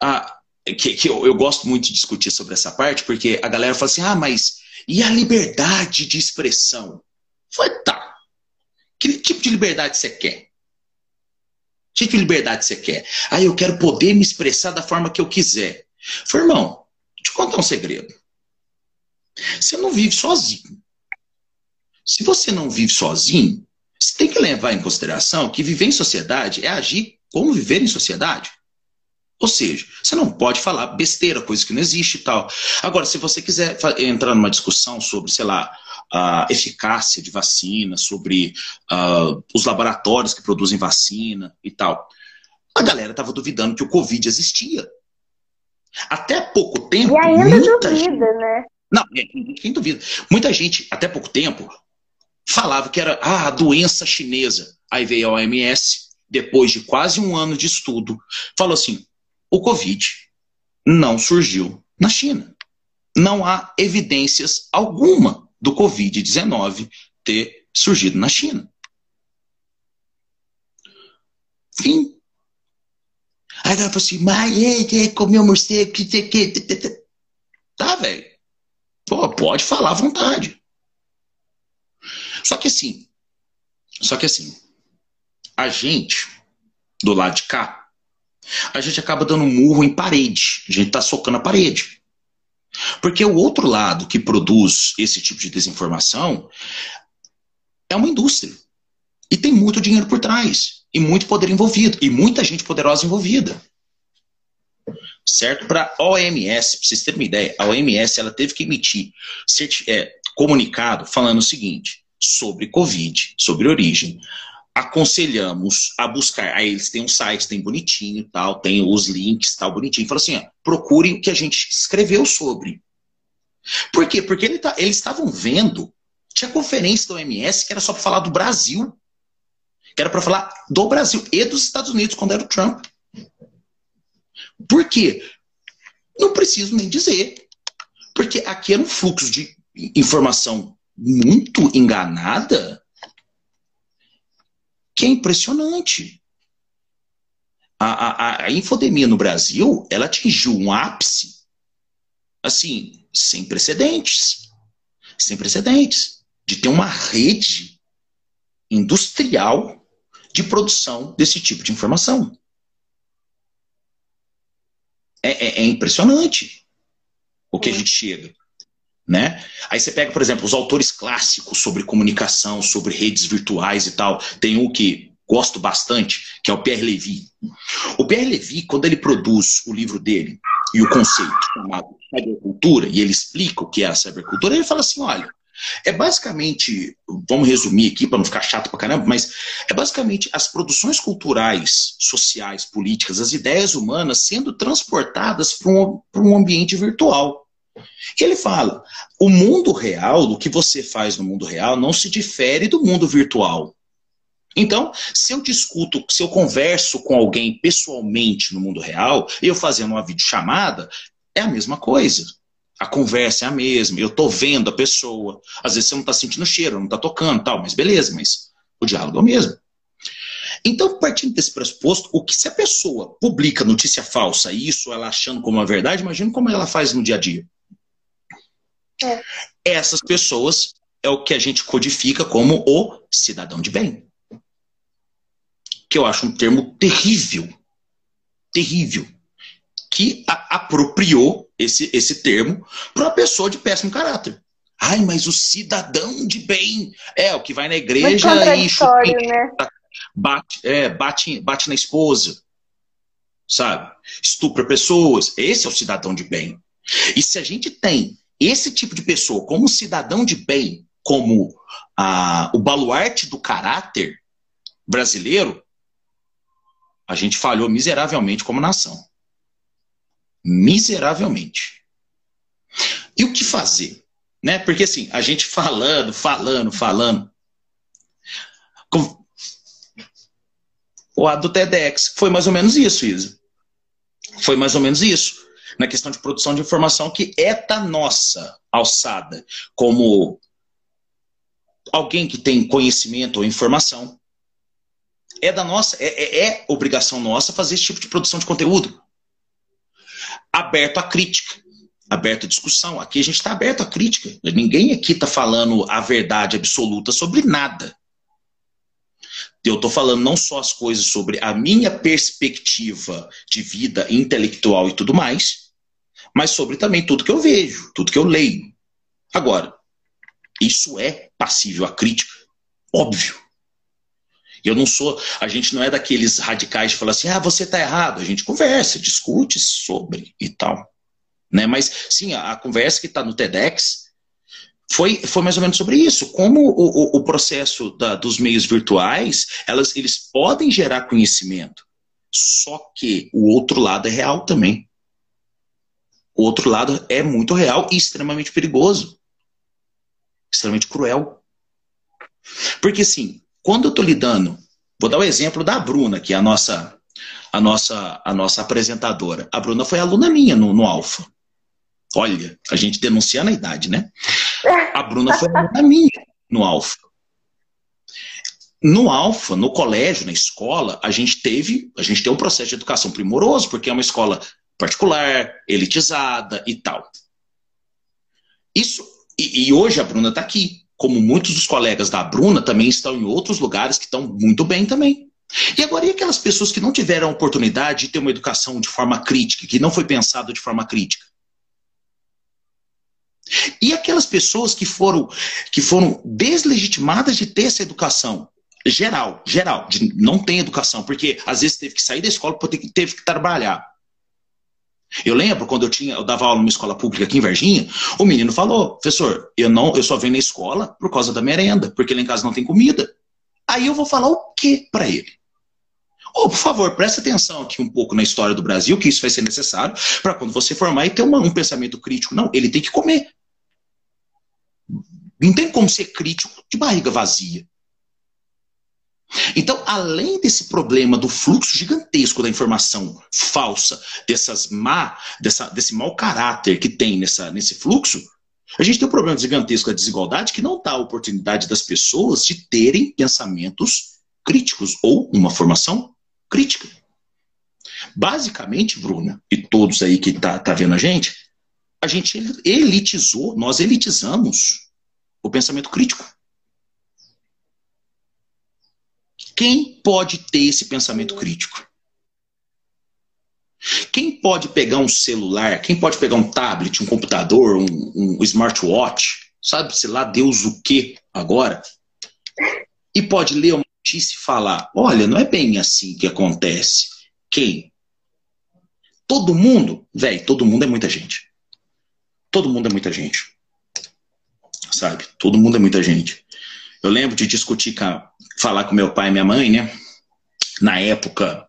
C: A, que, que eu, eu gosto muito de discutir sobre essa parte, porque a galera fala assim: ah, mas e a liberdade de expressão? Foi, tá. Que tipo de liberdade você quer? Que tipo de liberdade você quer? Ah, eu quero poder me expressar da forma que eu quiser. Foi, irmão, te contar um segredo. Você não vive sozinho. Se você não vive sozinho, você tem que levar em consideração que viver em sociedade é agir como viver em sociedade. Ou seja, você não pode falar besteira, coisa que não existe e tal. Agora, se você quiser entrar numa discussão sobre, sei lá, a eficácia de vacina, sobre uh, os laboratórios que produzem vacina e tal, a galera estava duvidando que o Covid existia. Até pouco tempo.
B: E ainda duvida, gente... né?
C: Não, é, quem duvida? Muita gente, até pouco tempo, falava que era ah, a doença chinesa. Aí veio a OMS, depois de quase um ano de estudo, falou assim: o Covid não surgiu na China. Não há evidências alguma do Covid-19 ter surgido na China. Fim. Aí ela falou assim, mas comeu morcego, que que. Tá, velho. Pode falar à vontade. Só que assim, só que assim, a gente, do lado de cá, a gente acaba dando murro em parede. A gente tá socando a parede. Porque o outro lado que produz esse tipo de desinformação é uma indústria. E tem muito dinheiro por trás. E muito poder envolvido. E muita gente poderosa envolvida. Certo? Para a OMS, para vocês terem uma ideia, a OMS ela teve que emitir é, comunicado falando o seguinte: sobre Covid, sobre origem. Aconselhamos a buscar. Aí eles têm um site, tem bonitinho tal, tem os links tal, bonitinho. Fala assim: ó, procurem o que a gente escreveu sobre. Por quê? Porque ele tá, eles estavam vendo. Tinha conferência da OMS que era só para falar do Brasil. Que era para falar do Brasil e dos Estados Unidos, quando era o Trump. Por quê? Não preciso nem dizer. Porque aqui era um fluxo de informação muito enganada que é impressionante. A, a, a infodemia no Brasil, ela atingiu um ápice, assim, sem precedentes. Sem precedentes. De ter uma rede industrial de produção desse tipo de informação. É, é, é impressionante o que a gente chega. Né? Aí você pega, por exemplo, os autores clássicos sobre comunicação, sobre redes virtuais e tal. Tem um que gosto bastante, que é o Pierre Levy. O Pierre Levy, quando ele produz o livro dele e o conceito chamado cybercultura, e ele explica o que é a cybercultura, ele fala assim: olha, é basicamente, vamos resumir aqui para não ficar chato pra caramba, mas é basicamente as produções culturais, sociais, políticas, as ideias humanas sendo transportadas para um, um ambiente virtual. E ele fala: o mundo real, do que você faz no mundo real, não se difere do mundo virtual. Então, se eu discuto, se eu converso com alguém pessoalmente no mundo real, eu fazendo uma videochamada, é a mesma coisa. A conversa é a mesma, eu estou vendo a pessoa. Às vezes você não está sentindo cheiro, não está tocando tal, mas beleza, mas o diálogo é o mesmo. Então, partindo desse pressuposto, o que se a pessoa publica notícia falsa, isso ela achando como uma verdade, imagina como ela faz no dia a dia. É. Essas pessoas é o que a gente codifica como o cidadão de bem. Que eu acho um termo terrível. Terrível. Que apropriou esse, esse termo para uma pessoa de péssimo caráter. Ai, mas o cidadão de bem é o que vai na igreja e chupa, né? bate, é, bate, bate na esposa, sabe? Estupra pessoas. Esse é o cidadão de bem. E se a gente tem esse tipo de pessoa, como cidadão de bem, como ah, o baluarte do caráter brasileiro, a gente falhou miseravelmente como nação. Miseravelmente. E o que fazer? Né? Porque assim, a gente falando, falando, falando. O a do TEDx foi mais ou menos isso, Isa. Foi mais ou menos isso na questão de produção de informação que é da nossa alçada, como alguém que tem conhecimento ou informação. É da nossa, é, é, é obrigação nossa fazer esse tipo de produção de conteúdo. Aberto à crítica. aberto à discussão. Aqui a gente está aberto à crítica. Ninguém aqui está falando a verdade absoluta sobre nada. Eu estou falando não só as coisas sobre a minha perspectiva de vida intelectual e tudo mais, mas sobre também tudo que eu vejo, tudo que eu leio. Agora, isso é passível à crítica? Óbvio. Eu não sou, a gente não é daqueles radicais de falar assim, ah, você está errado. A gente conversa, discute sobre e tal. Né? Mas, sim, a, a conversa que está no TEDx foi, foi mais ou menos sobre isso. Como o, o, o processo da, dos meios virtuais, elas, eles podem gerar conhecimento, só que o outro lado é real também. O outro lado é muito real e extremamente perigoso. Extremamente cruel. Porque, assim, quando eu estou lidando, vou dar o exemplo da Bruna, que é a nossa, a nossa, a nossa apresentadora. A Bruna foi aluna minha no, no Alfa. Olha, a gente denunciando a idade, né? A Bruna foi aluna minha no Alfa. No Alfa, no colégio, na escola, a gente teve, a gente tem um processo de educação primoroso, porque é uma escola particular, elitizada e tal. Isso, e, e hoje a Bruna está aqui como muitos dos colegas da Bruna, também estão em outros lugares que estão muito bem também. E agora, e aquelas pessoas que não tiveram a oportunidade de ter uma educação de forma crítica, que não foi pensado de forma crítica? E aquelas pessoas que foram, que foram deslegitimadas de ter essa educação geral, geral, de não ter educação, porque às vezes teve que sair da escola porque teve que trabalhar. Eu lembro quando eu tinha, eu dava aula numa escola pública aqui em Varginha, o menino falou, professor, eu não, eu só venho na escola por causa da merenda, porque lá em casa não tem comida. Aí eu vou falar o que para ele? Oh, por favor, preste atenção aqui um pouco na história do Brasil, que isso vai ser necessário para quando você formar e ter uma, um pensamento crítico. Não, ele tem que comer. Não tem como ser crítico de barriga vazia. Então, além desse problema do fluxo gigantesco da informação falsa, dessas má, dessa, desse mau caráter que tem nessa, nesse fluxo, a gente tem um problema gigantesco da desigualdade que não dá a oportunidade das pessoas de terem pensamentos críticos ou uma formação crítica. Basicamente, Bruna, e todos aí que tá, tá vendo a gente, a gente elitizou, nós elitizamos o pensamento crítico. Quem pode ter esse pensamento crítico? Quem pode pegar um celular, quem pode pegar um tablet, um computador, um, um smartwatch, sabe-se lá Deus o que agora, e pode ler uma notícia e falar: olha, não é bem assim que acontece. Quem? Todo mundo? Velho, todo mundo é muita gente. Todo mundo é muita gente. Sabe? Todo mundo é muita gente. Eu lembro de discutir com, falar com meu pai e minha mãe, né? Na época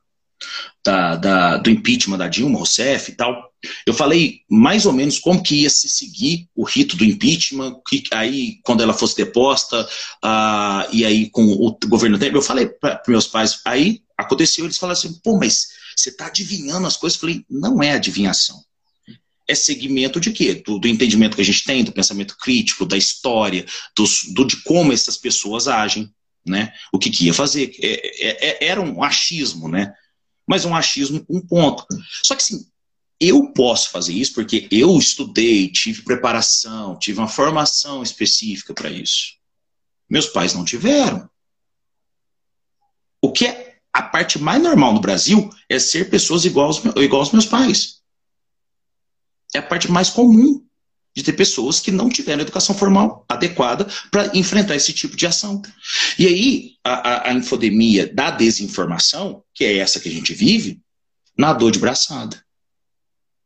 C: da, da, do impeachment da Dilma Rousseff e tal. Eu falei mais ou menos como que ia se seguir o rito do impeachment, que aí quando ela fosse deposta, uh, e aí com o governo dele, eu falei para meus pais, aí aconteceu, eles falaram assim, pô, mas você está adivinhando as coisas? Eu falei, não é adivinhação é segmento de quê? Do, do, entendimento que a gente tem, do pensamento crítico, da história, do, de como essas pessoas agem, né? O que, que ia fazer. É, é, é, era um achismo, né? Mas um achismo com um ponto. Só que assim, eu posso fazer isso porque eu estudei, tive preparação, tive uma formação específica para isso. Meus pais não tiveram. O que é a parte mais normal no Brasil é ser pessoas igual aos, igual aos meus pais é a parte mais comum de ter pessoas que não tiveram educação formal adequada para enfrentar esse tipo de ação. E aí, a, a, a, infodemia da desinformação, que é essa que a gente vive, nadou de braçada.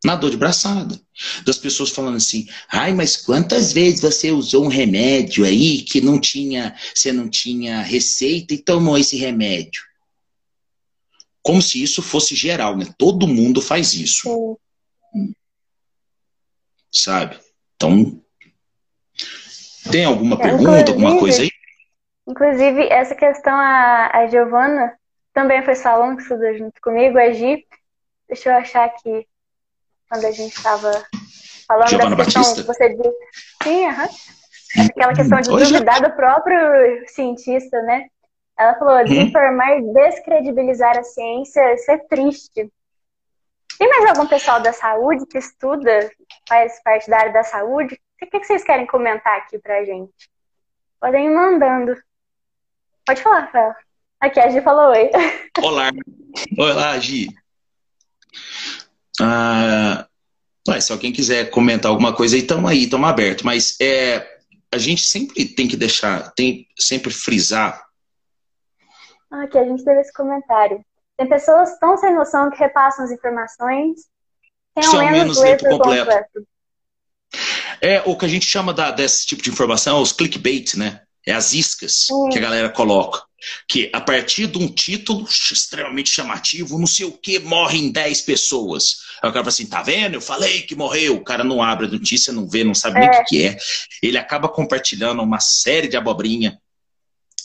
C: Nadou de braçada. Das pessoas falando assim, ai, mas quantas vezes você usou um remédio aí que não tinha, você não tinha receita e tomou esse remédio? Como se isso fosse geral, né? Todo mundo faz isso. Sabe? Então, tem alguma é, pergunta, alguma coisa aí?
B: Inclusive, essa questão, a, a Giovana também foi salão que estudou junto comigo, a Gi. Deixa eu achar aqui, quando a gente estava falando Giovana da questão Batista? que você disse. Sim, aham. Uhum. Aquela questão de duvidar do próprio cientista, né? Ela falou, desinformar, descredibilizar a ciência, isso é triste. Tem mais algum pessoal da saúde que estuda, faz parte da área da saúde? O que vocês querem comentar aqui pra gente? Podem ir mandando. Pode falar, Rafael. Aqui, a Gi falou oi.
C: Olá. Olá, Gi. Ah, se alguém quiser comentar alguma coisa aí, estamos aí, estamos abertos. Mas é, a gente sempre tem que deixar, tem sempre frisar.
B: Aqui, a gente teve esse comentário. Tem pessoas tão sem noção que repassam as informações sem ao menos, menos ler por completo. completo.
C: É o que a gente chama da, desse tipo de informação, os clickbait, né? É as iscas que a galera coloca. Que a partir de um título extremamente chamativo, não sei o que, morrem 10 pessoas. Aí o cara fala assim: tá vendo? Eu falei que morreu. O cara não abre a notícia, não vê, não sabe é. nem o que, que é. Ele acaba compartilhando uma série de abobrinha.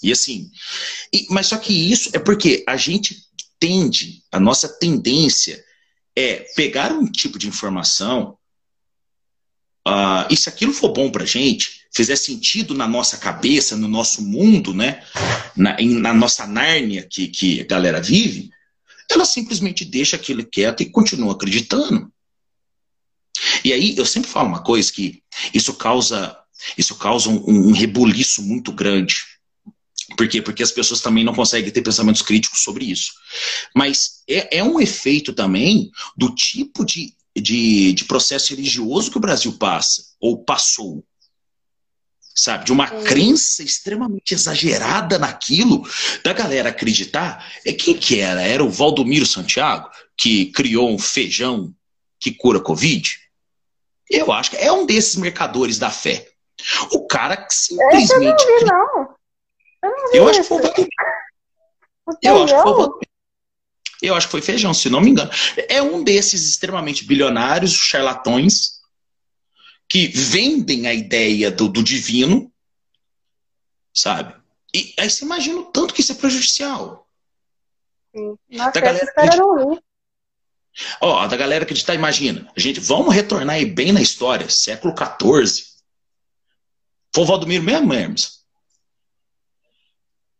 C: E assim. E, mas só que isso é porque a gente tende, a nossa tendência é pegar um tipo de informação Uh, e se aquilo for bom para gente, fizer sentido na nossa cabeça, no nosso mundo, né, na, na nossa Nárnia que, que a galera vive, ela simplesmente deixa aquilo quieto e continua acreditando. E aí eu sempre falo uma coisa que isso causa isso causa um, um rebuliço muito grande. Por quê? Porque as pessoas também não conseguem ter pensamentos críticos sobre isso. Mas é, é um efeito também do tipo de de, de processo religioso que o Brasil passa, ou passou. Sabe? De uma é. crença extremamente exagerada naquilo, da galera acreditar. É quem que era? Era o Valdomiro Santiago, que criou um feijão que cura Covid? Eu acho que é um desses mercadores da fé. O cara que simplesmente. Eu não
B: vi, não. Eu,
C: acho que foi o Eu acho que foi o eu acho que foi feijão, se não me engano. É um desses extremamente bilionários, charlatões, que vendem a ideia do, do divino, sabe? E aí você imagina o tanto que isso é prejudicial.
B: Sim. Nossa, da galera acredita...
C: Ó, a da galera que está, imagina, a gente, vamos retornar aí bem na história, século XIV. Foi o Valdomiro mesmo, Hermes?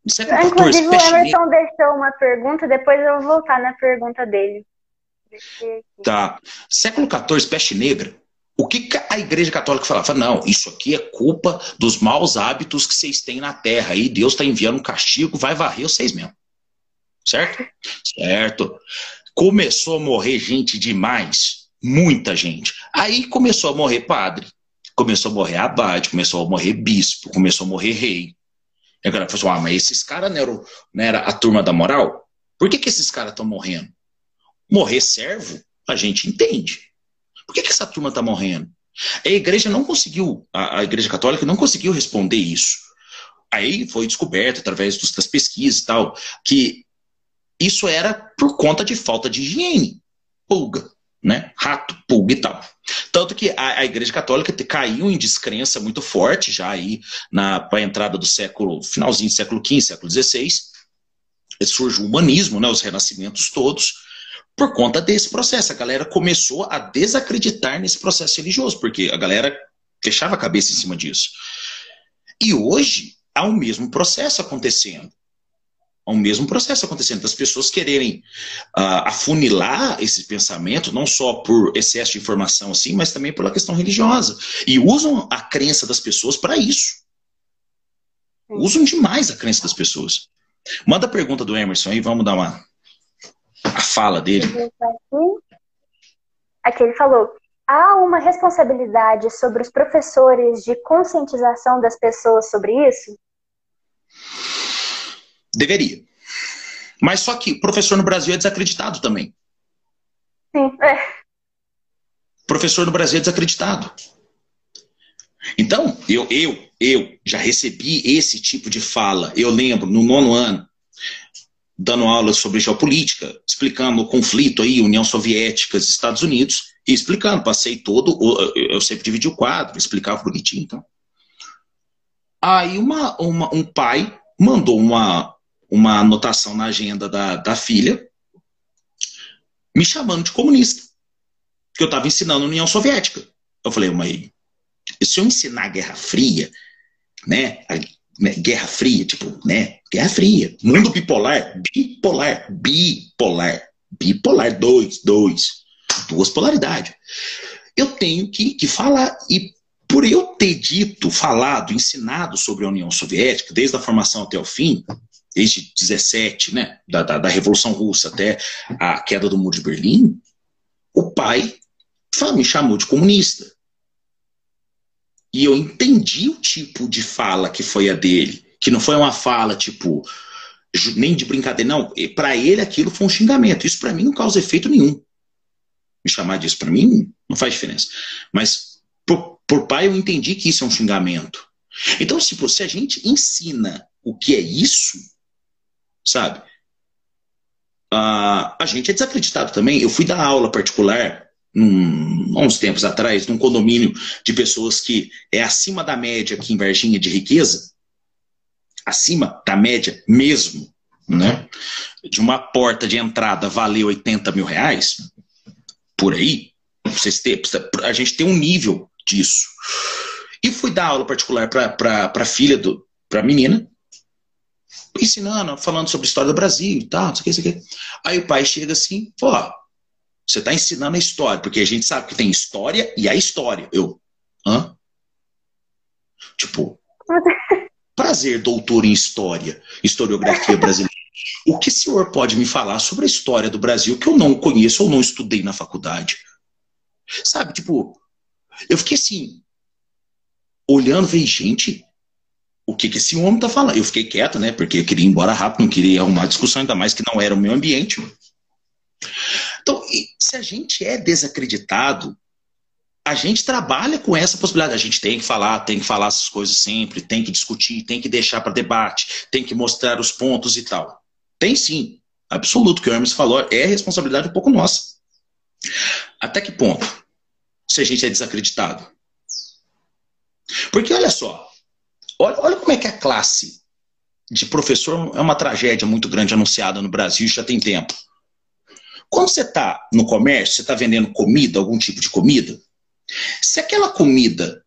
B: Século Inclusive, o Emerson deixou uma pergunta, depois eu vou voltar na pergunta dele.
C: Tá. Século XIV, peste negra. O que a Igreja Católica falava? Fala, não, isso aqui é culpa dos maus hábitos que vocês têm na Terra. Aí Deus está enviando um castigo, vai varrer vocês mesmo. Certo? Certo. Começou a morrer gente demais. Muita gente. Aí começou a morrer padre. Começou a morrer abade, começou a morrer bispo, começou a morrer rei. E a galera falou assim, ah, mas esses caras não, eram, não era a turma da moral? Por que, que esses caras estão morrendo? Morrer servo, a gente entende. Por que, que essa turma está morrendo? A igreja não conseguiu, a, a, igreja católica não conseguiu responder isso. Aí foi descoberto, através dos, das pesquisas e tal, que isso era por conta de falta de higiene. Pulga, né? Rato, pulga e tal. Tanto que a, a, Igreja Católica caiu em descrença muito forte já aí na a entrada do século, finalzinho do século XV, século XVI. Surge o humanismo, né, os renascimentos todos, por conta desse processo. A galera começou a desacreditar nesse processo religioso, porque a galera fechava a cabeça em cima disso. E hoje há o mesmo processo acontecendo ao mesmo processo acontecendo, das pessoas quererem uh, afunilar esse pensamento, não só por excesso de informação assim, mas também pela questão religiosa. E usam a crença das pessoas para isso. Usam demais a crença das pessoas. Manda a pergunta do Emerson aí, vamos dar uma a fala dele.
B: Aqui ele falou: há uma responsabilidade sobre os professores de conscientização das pessoas sobre isso?
C: Deveria. Mas só que o professor no Brasil é desacreditado também.
B: Sim, é.
C: Professor no Brasil é desacreditado. Então, eu, eu, eu já recebi esse tipo de fala. Eu lembro, no nono ano, dando aula sobre geopolítica, explicando o conflito aí, União Soviética, Estados Unidos, e explicando, passei todo, eu sempre dividi o quadro, explicava bonitinho, então. Aí uma, uma, um pai mandou uma, uma anotação na agenda da, da filha, me chamando de comunista. Porque eu estava ensinando a União Soviética. Eu falei, mas se eu ensinar a Guerra Fria, né? A, né, Guerra Fria, tipo, né? Guerra Fria. Mundo bipolar, bipolar, bipolar, bipolar, dois, dois. duas polaridades. Eu tenho que, que falar. E por eu ter dito, falado, ensinado sobre a União Soviética, desde a formação até o fim, desde 17, né, da, da, da Revolução Russa até a queda do Muro de Berlim, o pai me chamou de comunista. E eu entendi o tipo de fala que foi a dele, que não foi uma fala tipo nem de brincadeira, não. Para ele aquilo foi um xingamento. Isso para mim não causa efeito nenhum. Me chamar disso para mim não faz diferença. Mas por, por pai eu entendi que isso é um xingamento. Então, tipo, se a gente ensina o que é isso, sabe? Uh, a gente é desacreditado também. Eu fui dar aula particular num, uns tempos atrás, num condomínio de pessoas que é acima da média aqui em Varginha de riqueza, acima da média mesmo, né? De uma porta de entrada valer 80 mil reais, por aí, vocês ter, a gente tem um nível disso. E fui dar aula particular para a filha do, para a menina, ensinando, falando sobre a história do Brasil e tal, não sei o que, sei o que. Aí o pai chega assim, pô, você está ensinando a história, porque a gente sabe que tem história e a história. Eu, hã? Tipo, prazer, doutor em história, historiografia brasileira. O que o senhor pode me falar sobre a história do Brasil que eu não conheço ou não estudei na faculdade? Sabe, tipo, eu fiquei assim, olhando, falei, gente, o que, que esse homem tá falando? Eu fiquei quieto, né? Porque eu queria ir embora rápido, não queria arrumar discussão, ainda mais que não era o meu ambiente. Então, se a gente é desacreditado, a gente trabalha com essa possibilidade. A gente tem que falar, tem que falar essas coisas sempre, tem que discutir, tem que deixar para debate, tem que mostrar os pontos e tal. Tem sim, absoluto, que o Hermes falou, é responsabilidade um pouco nossa. Até que ponto? Se a gente é desacreditado. Porque olha só, olha, olha como é que a classe de professor é uma tragédia muito grande anunciada no Brasil já tem tempo. Quando você está no comércio, você está vendendo comida, algum tipo de comida, se aquela comida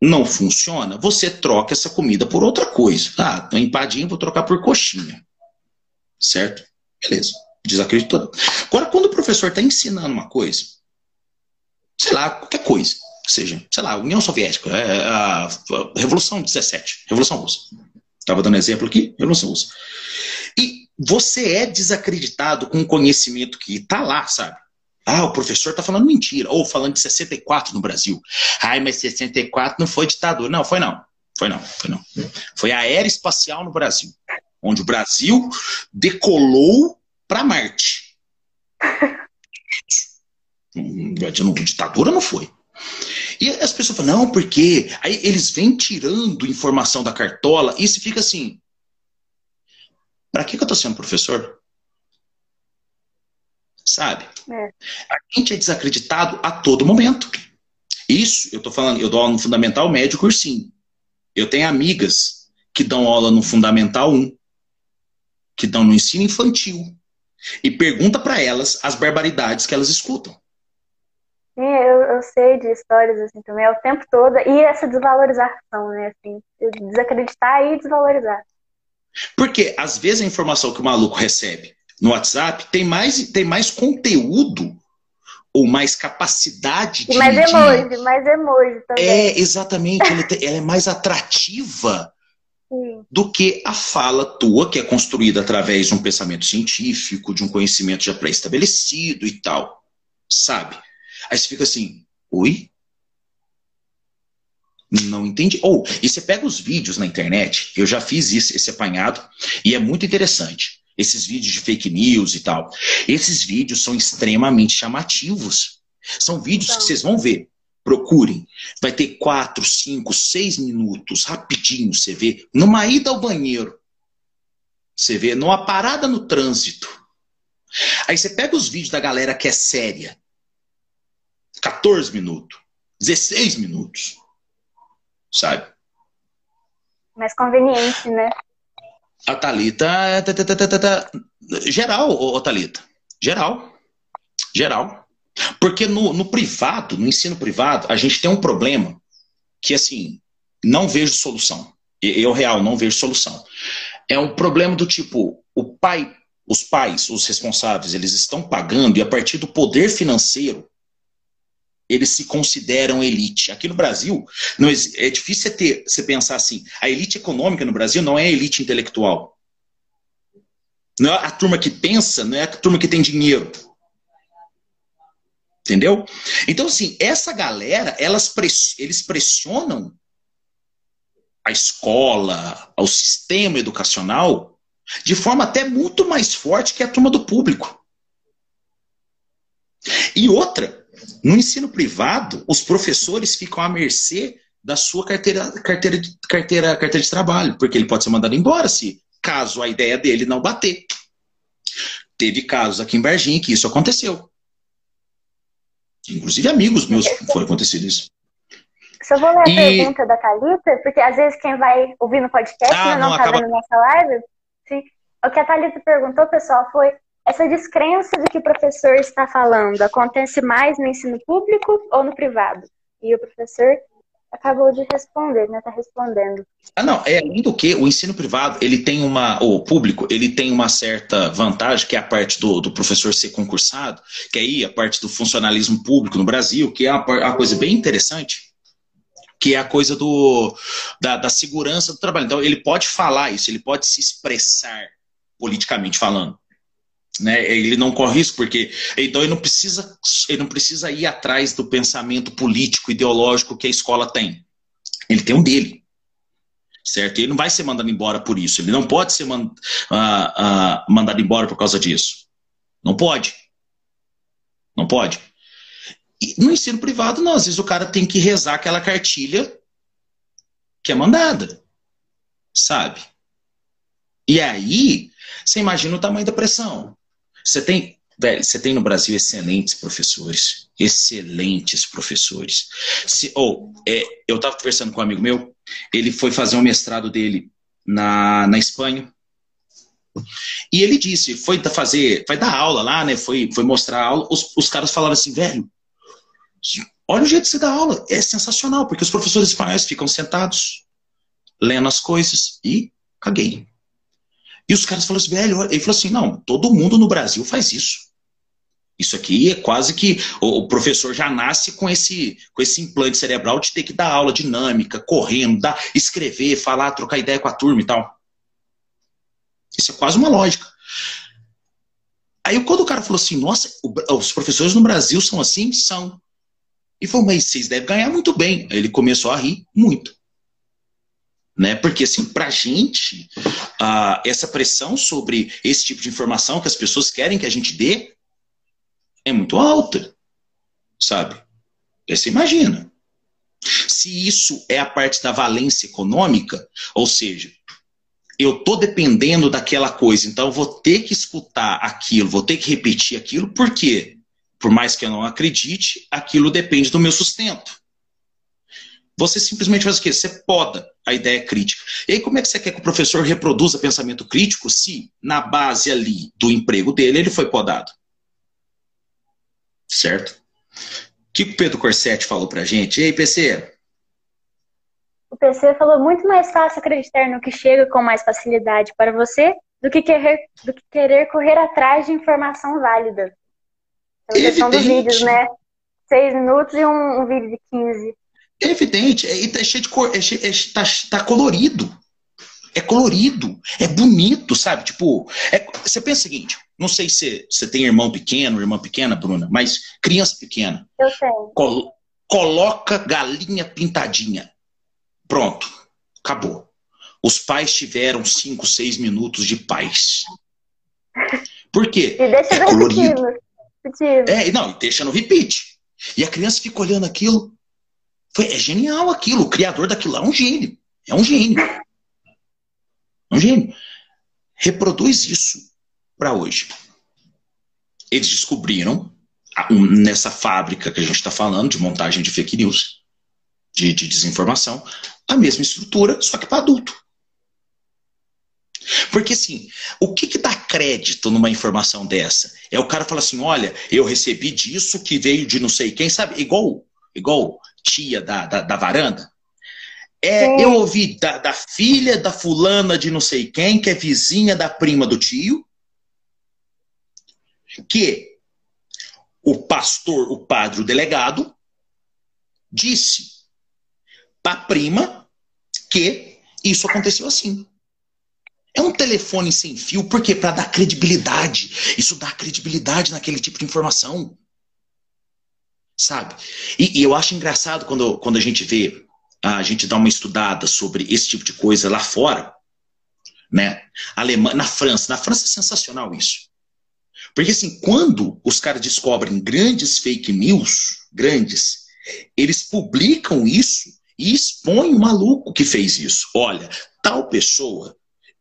C: não funciona, você troca essa comida por outra coisa. Ah, tô empadinho, vou trocar por coxinha. Certo? Beleza. Desacreditou. Agora, quando o professor está ensinando uma coisa, sei lá, qualquer coisa, seja, sei lá, União Soviética, é, a Revolução 17, Revolução Russa. Estava dando exemplo aqui, Revolução Russa. E você é desacreditado com o conhecimento que está lá, sabe? Ah, o professor está falando mentira. Ou falando de 64 no Brasil. Ai, mas 64 não foi ditadura. Não, foi não. Foi não, foi não. Foi a era espacial no Brasil. Onde o Brasil decolou para Marte. Não, ditadura não foi. E as pessoas falam, não, porque aí eles vêm tirando informação da cartola e se fica assim. Para que, que eu estou sendo professor? sabe? É. A gente é desacreditado a todo momento. Isso, eu tô falando, eu dou aula no Fundamental Médio Cursinho. Eu tenho amigas que dão aula no Fundamental 1, que dão no ensino infantil. E pergunta para elas as barbaridades que elas escutam.
B: Sim, eu, eu, sei de histórias assim também, é o tempo todo. E essa desvalorização, né? Assim, desacreditar e desvalorizar.
C: Porque às vezes a informação que o maluco recebe no WhatsApp tem mais, tem mais conteúdo ou mais capacidade
B: de. mais emoji, de... mais emoji também.
C: É, exatamente. ela, ela, é mais atrativa Sim. do que a fala tua, que é construída através de um pensamento científico, de um conhecimento já pré-estabelecido e tal. Sabe? Aí você fica assim, oi? Não entendi. Ou, e você pega os vídeos na internet, eu já fiz isso, esse apanhado, e é muito interessante esses vídeos de fake news e tal. Esses vídeos são extremamente chamativos. São vídeos então. que vocês vão ver. Procurem. Vai ter quatro, cinco, seis minutos, rapidinho, você vê. Numa ida ao banheiro. Você vê, numa parada no trânsito. Aí você pega os vídeos da galera que é séria. 14 minutos. 16 minutos. Sabe?
B: Mais conveniente, né?
C: A Thalita. Geral, ô, Thalita. Geral. Geral. Porque no, no privado, no ensino privado, a gente tem um problema que, assim, não vejo solução. Eu, real, não vejo solução. É um problema do tipo: o pai os pais, os responsáveis, eles estão pagando e a partir do poder financeiro, eles se consideram elite. Aqui no Brasil, não, é difícil ter, você pensar assim, a elite econômica no Brasil não é a elite intelectual. Não é a turma que pensa, não é a turma que tem dinheiro. Entendeu? Então, assim, essa galera, elas eles pressionam a escola, ao sistema educacional, de forma até muito mais forte que a turma do público. E outra, no ensino privado, os professores ficam à mercê da sua carteira, carteira, carteira, carteira de trabalho, porque ele pode ser mandado embora se caso a ideia dele não bater. Teve casos aqui em Varginha que isso aconteceu. Inclusive amigos meus foi acontecido isso.
B: Só vou ler a e... pergunta da Thalita, porque às vezes quem vai ouvir no podcast ah, não, não tá acaba... vendo nossa live. Sim. O que a Thalita perguntou, pessoal, foi essa descrença do que o professor está falando acontece mais no ensino público ou no privado? E o professor acabou de responder, né? Está respondendo.
C: Ah, não. É além do que o ensino privado, ele tem uma, o público, ele tem uma certa vantagem, que é a parte do, do professor ser concursado, que aí a parte do funcionalismo público no Brasil, que é uma, uma coisa bem interessante, que é a coisa do, da, da segurança do trabalho. Então, ele pode falar isso, ele pode se expressar politicamente falando. Né? Ele não corre isso porque então ele não precisa ele não precisa ir atrás do pensamento político ideológico que a escola tem. Ele tem um dele, certo? Ele não vai ser mandado embora por isso. Ele não pode ser man, uh, uh, mandado embora por causa disso. Não pode. Não pode. E no ensino privado, não. Às vezes o cara tem que rezar aquela cartilha que é mandada, sabe? E aí, você imagina o tamanho da pressão. Você tem, velho, você tem no Brasil excelentes professores. Excelentes professores. Se, oh, é, eu estava conversando com um amigo meu, ele foi fazer um mestrado dele na, na Espanha. E ele disse, foi fazer, vai dar aula lá, né? Foi, foi mostrar a aula. Os, os caras falaram assim, velho, olha o jeito de você dar aula. É sensacional, porque os professores espanhóis ficam sentados, lendo as coisas e caguei. E os caras falaram assim, velho, ele falou assim, não, todo mundo no Brasil faz isso. Isso aqui é quase que o professor já nasce com esse, com esse implante cerebral de ter que dar aula dinâmica, correndo, dar, escrever, falar, trocar ideia com a turma e tal. Isso é quase uma lógica. Aí quando o cara falou assim, nossa, os professores no Brasil são assim? São. E falou, mas vocês devem ganhar muito bem. Aí ele começou a rir muito né? Porque assim, para a gente, uh, essa pressão sobre esse tipo de informação que as pessoas querem que a gente dê é muito alta, sabe? Você imagina. Se isso é a parte da valência econômica, ou seja, eu tô dependendo daquela coisa, então eu vou ter que escutar aquilo, vou ter que repetir aquilo, por quê? Por mais que eu não acredite, aquilo depende do meu sustento. Você simplesmente faz o quê? Você poda a ideia crítica. E aí, como é que você quer que o professor reproduza pensamento crítico se, na base ali do emprego dele, ele foi podado? Certo? O que o Pedro Corsetti falou pra gente? E aí, PC?
B: O PC falou muito mais fácil acreditar no que chega com mais facilidade para você do que querer, do que querer correr atrás de informação válida. É a questão dos vídeos, né? Seis minutos e um, um vídeo de 15.
C: É evidente, é, tá cheio de cor, é, é, tá, tá colorido. É colorido, é bonito, sabe? Tipo, é, você pensa o seguinte: não sei se você tem irmão pequeno, irmã pequena, Bruna, mas criança pequena.
B: Eu tenho.
C: Col coloca galinha pintadinha. Pronto, acabou. Os pais tiveram cinco, seis minutos de paz. Por quê?
B: E deixa é colorido. Repetindo.
C: É, não, deixa no repeat. E a criança fica olhando aquilo. Foi, é genial aquilo. O criador daquilo é um gênio. É um gênio. É um gênio. Reproduz isso para hoje. Eles descobriram, nessa fábrica que a gente está falando, de montagem de fake news, de, de desinformação, a mesma estrutura, só que para adulto. Porque assim, o que, que dá crédito numa informação dessa? É o cara falar assim: olha, eu recebi disso que veio de não sei quem, sabe? Igual, igual tia da, da, da varanda. É, eu ouvi da, da, filha da fulana de não sei quem, que é vizinha da prima do tio, que o pastor, o padre, o delegado, disse para a prima que isso aconteceu assim. É um telefone sem fio, por quê? Para dar credibilidade. Isso dá credibilidade naquele tipo de informação. Sabe? E, e, eu acho engraçado quando, quando a gente vê, a gente dá uma estudada sobre esse tipo de coisa lá fora, né? Alemanha, na França. Na França é sensacional isso. Porque assim, quando os caras descobrem grandes fake news, grandes, eles publicam isso e expõem o maluco que fez isso. Olha, tal pessoa,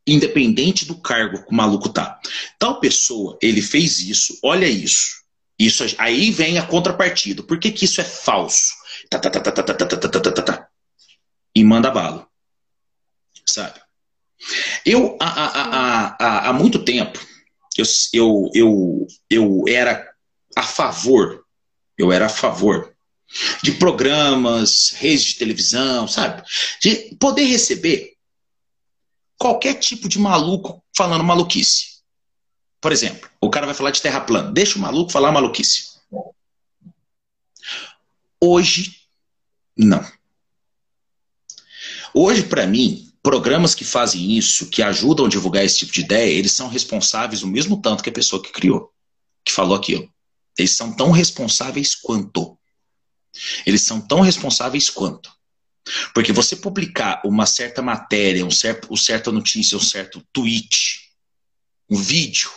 C: independente do cargo que o maluco tá, tal pessoa, ele fez isso, olha isso. Isso aí vem a contrapartida. Por que, que isso é falso? Tá, tá, tá, tá, tá, tá, tá, tá, tá, tá, tá. E manda bala. Sabe? Eu, há, há, há, há muito tempo, eu, eu, eu, eu era a favor, eu era a favor de programas, redes de televisão, sabe? De poder receber qualquer tipo de maluco falando maluquice. Por exemplo, o cara vai falar de terra plana. Deixa o maluco falar maluquice. Hoje, não. Hoje, para mim, Programas que fazem isso, que ajudam a divulgar esse tipo de ideia, eles são responsáveis o mesmo tanto que a pessoa que criou, que falou aquilo. Eles são tão responsáveis quanto. Eles são tão responsáveis quanto. Porque você publicar uma certa matéria, um certo, uma certa notícia, um certo tweet, um vídeo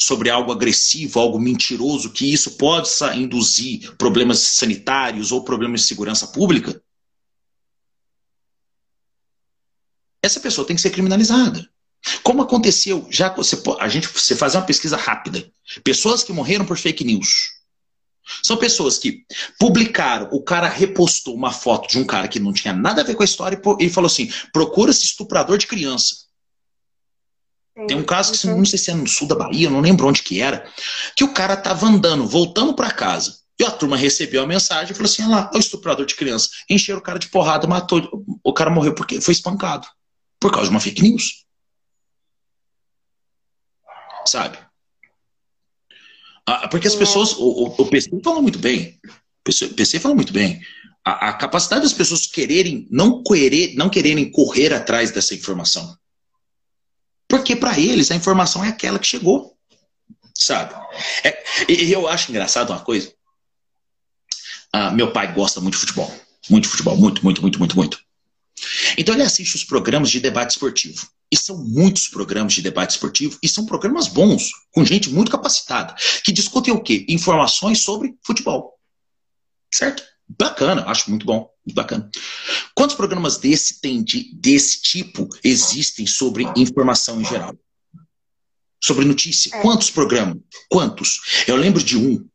C: sobre algo agressivo, algo mentiroso, que isso possa induzir problemas sanitários ou problemas de segurança pública, essa pessoa tem que ser criminalizada. Como aconteceu, já você, a gente você faz uma pesquisa rápida. Pessoas que morreram por fake news. São pessoas que publicaram, o cara repostou uma foto de um cara que não tinha nada a ver com a história e falou assim: procura esse estuprador de criança. Tem um caso que não sei se é no sul da Bahia, não lembro onde que era, que o cara tava andando, voltando para casa. E a turma recebeu a mensagem e falou assim: olha lá, o estuprador de criança. Encheram o cara de porrada, matou. O cara morreu porque foi espancado. Por causa de uma fake news. Sabe? Ah, porque as é. pessoas. O, o, o PC falou muito bem. O PC falou muito bem. A, a, capacidade das pessoas quererem, não, querer, não quererem correr atrás dessa informação. Porque para eles a informação é aquela que chegou. Sabe? É, e eu acho engraçado uma coisa. Ah, meu pai gosta muito de futebol. Muito de futebol. Muito, muito, muito, muito, muito. Então ele assiste os programas de debate esportivo. E são muitos programas de debate esportivo, e são programas bons, com gente muito capacitada, que discutem o quê? Informações sobre futebol. Certo? Bacana, acho muito bom, muito bacana. Quantos programas desse tem de, desse tipo existem sobre informação em geral? Sobre notícia? É. Quantos programas? Quantos? Eu lembro de um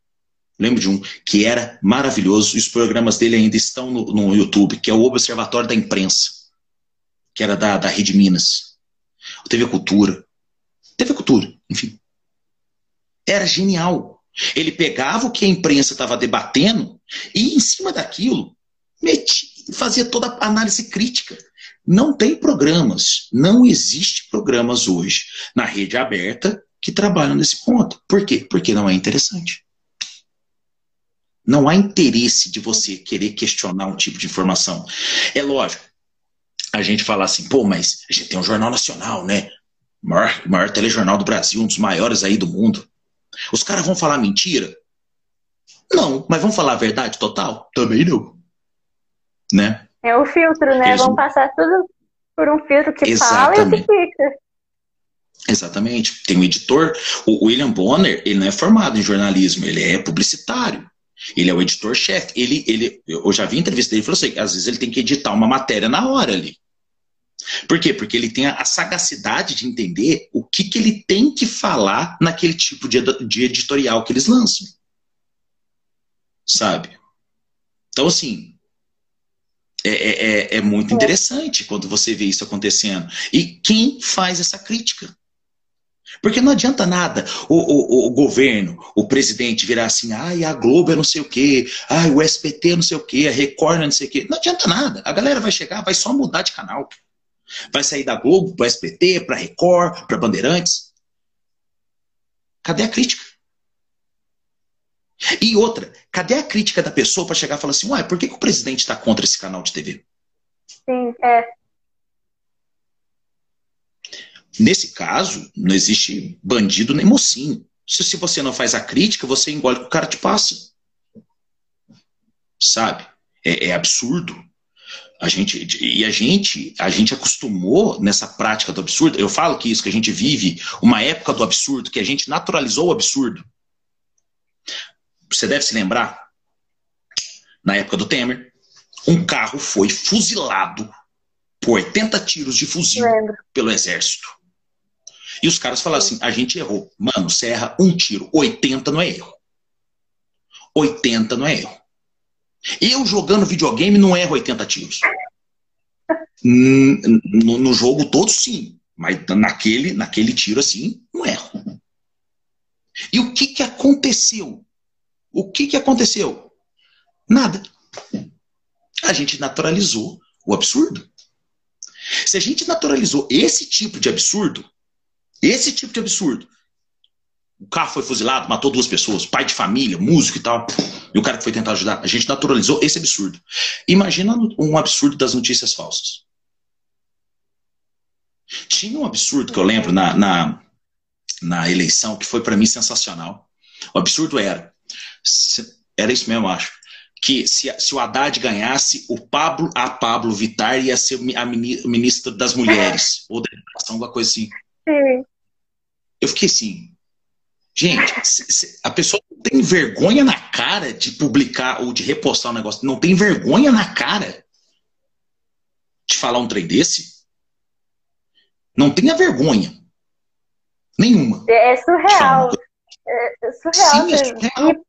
C: lembro de um que era maravilhoso, e os programas dele ainda estão no, no YouTube, que é o Observatório da Imprensa, que era da, da Rede Minas. O TV Cultura. TV Cultura, enfim. Era genial. Ele pegava o que a imprensa estava debatendo e, em cima daquilo, metia, fazia toda a análise crítica. Não tem programas, não existe programas hoje na rede aberta que trabalham nesse ponto. Por quê? Porque não é interessante. Não há interesse de você querer questionar um tipo de informação. É lógico, a gente fala assim, pô, mas a gente tem um jornal nacional, né? O maior, maior telejornal do Brasil, um dos maiores aí do mundo. Os caras vão falar mentira? Não, mas vão falar a verdade total? Também não. Né?
B: É o filtro, né? Eles... Vão passar tudo por um filtro que Exatamente. fala e que fica.
C: Exatamente. Tem um editor, o William Bonner, ele não é formado em jornalismo, ele é publicitário. Ele é o editor-chefe. Ele, ele, eu já vi entrevista dele, ele falou assim, às vezes ele tem que editar uma matéria na hora ali. Por quê? Porque ele tem a, sagacidade de entender o que, que ele tem que falar naquele tipo de, de editorial que eles lançam. Sabe? Então, assim, é, é, é, é muito interessante quando você vê isso acontecendo. E quem faz essa crítica? Porque não adianta nada o, o, o, governo, o presidente virar assim, ai, a Globo é não sei o quê, ai, o SBT é não sei o quê, a Record é não sei o quê. Não adianta nada. A galera vai chegar, vai só mudar de canal. Vai sair da Globo para SBT, para Record, para Bandeirantes. Cadê a crítica? E outra, cadê a crítica da pessoa para chegar e falar assim, uai, por que, que o presidente está contra esse canal de TV?
B: Sim, é.
C: Nesse caso, não existe bandido nem mocinho. Se, se você não faz a crítica, você engole o que o cara te passa. Sabe? É, é absurdo. A gente, e a gente, a gente acostumou nessa prática do absurdo. Eu falo que isso, que a gente vive uma época do absurdo, que a gente naturalizou o absurdo. Você deve se lembrar, na época do Temer, um carro foi fuzilado por 80 tiros de fuzil
B: Lembro.
C: pelo exército. E os caras falaram assim: a gente errou. Mano, você erra um tiro. 80 não é erro. 80 não é erro. Eu jogando videogame não erro 80 tiros. No, no jogo todo, sim. Mas naquele, naquele tiro assim, não erro. E o que, que aconteceu? O que, que aconteceu? Nada. A gente naturalizou o absurdo. Se a gente naturalizou esse tipo de absurdo, esse tipo de absurdo, o carro foi fuzilado, matou duas pessoas, pai de família, músico e tal, e o cara que foi tentar ajudar, a gente naturalizou esse absurdo. Imagina um absurdo das notícias falsas. Tinha um absurdo que eu lembro na, na, na eleição que foi para mim sensacional. O absurdo era, era isso mesmo, acho, que se, se o Haddad ganhasse, o Pablo, a Pablo Vittar ia ser a ministra das mulheres, ou da educação, alguma coisa assim.
B: Sim.
C: Eu fiquei assim, gente, a pessoa não tem vergonha na cara de publicar ou de repostar um negócio, não tem vergonha na cara de falar um trem desse? Não tenha vergonha. Nenhuma.
B: É, surreal. É, surreal.
C: Sim, é surreal.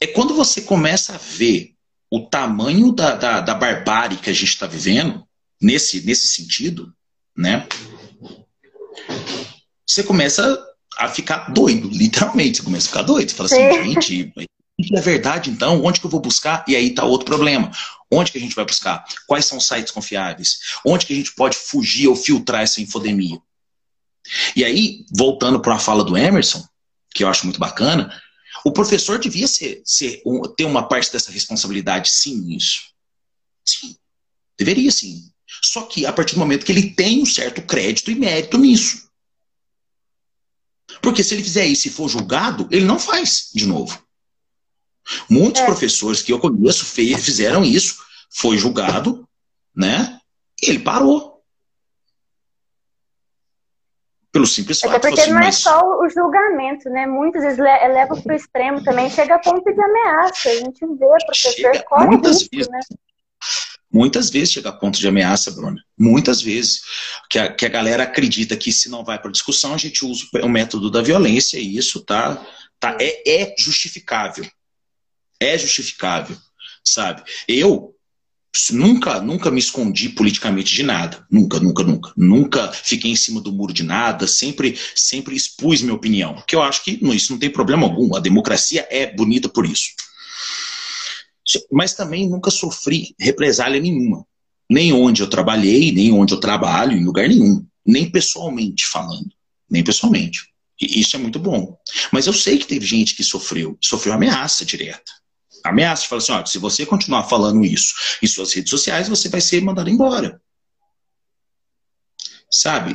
C: É quando você começa a ver o tamanho da, da, da barbárie que a gente está vivendo, nesse, nesse sentido, né? Você começa a ficar doido, literalmente. Você começa a ficar doido. Você fala assim, gente, é verdade então? Onde que eu vou buscar? E aí tá outro problema. Onde que a gente vai buscar? Quais são os sites confiáveis? Onde que a gente pode fugir ou filtrar essa infodemia? E aí, voltando para a fala do Emerson, que eu acho muito bacana, o professor devia ser, ser ter uma parte dessa responsabilidade, sim, nisso. Sim, deveria sim. Só que a partir do momento que ele tem um certo crédito e mérito nisso. Porque se ele fizer isso e for julgado, ele não faz de novo. Muitos é. professores que eu conheço fizeram isso, foi julgado, né? E ele parou. Pelo simples
B: fato. Até porque não é só o julgamento, né? Muitas vezes leva para o extremo também, chega a ponto de ameaça. A gente vê professor chega, corre muitas risco, vezes, né?
C: Muitas vezes chega a ponto de ameaça, Bruna. Muitas vezes. Que a, que a galera acredita que se não vai para discussão, a gente usa o método da violência e isso tá, tá, é, é justificável. É justificável, sabe? Eu nunca, nunca me escondi politicamente de nada. Nunca, nunca, nunca. Nunca fiquei em cima do muro de nada. Sempre, sempre expus minha opinião. Porque eu acho que isso não tem problema algum. A democracia é bonita por isso. Mas também nunca sofri represália nenhuma. Nem onde eu trabalhei, nem onde eu trabalho, em lugar nenhum. Nem pessoalmente falando. Nem pessoalmente. E isso é muito bom. Mas eu sei que teve gente que sofreu. Sofreu ameaça direta ameaça, fala assim, ó, se você continuar falando isso em suas redes sociais, você vai ser mandado embora. Sabe?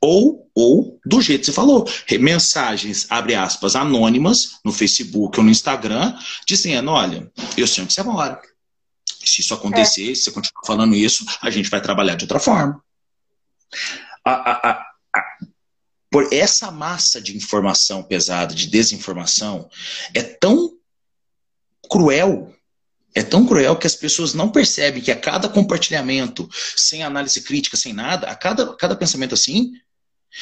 C: Ou, ou do jeito que você falou, mensagens, abre aspas, anônimas no Facebook ou no Instagram, dizendo, olha, eu sei onde você mora. Se isso acontecer, é. se você continuar falando isso, a gente vai trabalhar de outra forma. A, a, a, por essa massa de informação pesada, de desinformação, é tão cruel. É tão cruel que as pessoas não percebem que a cada compartilhamento, sem análise crítica, sem nada, a cada, cada pensamento assim,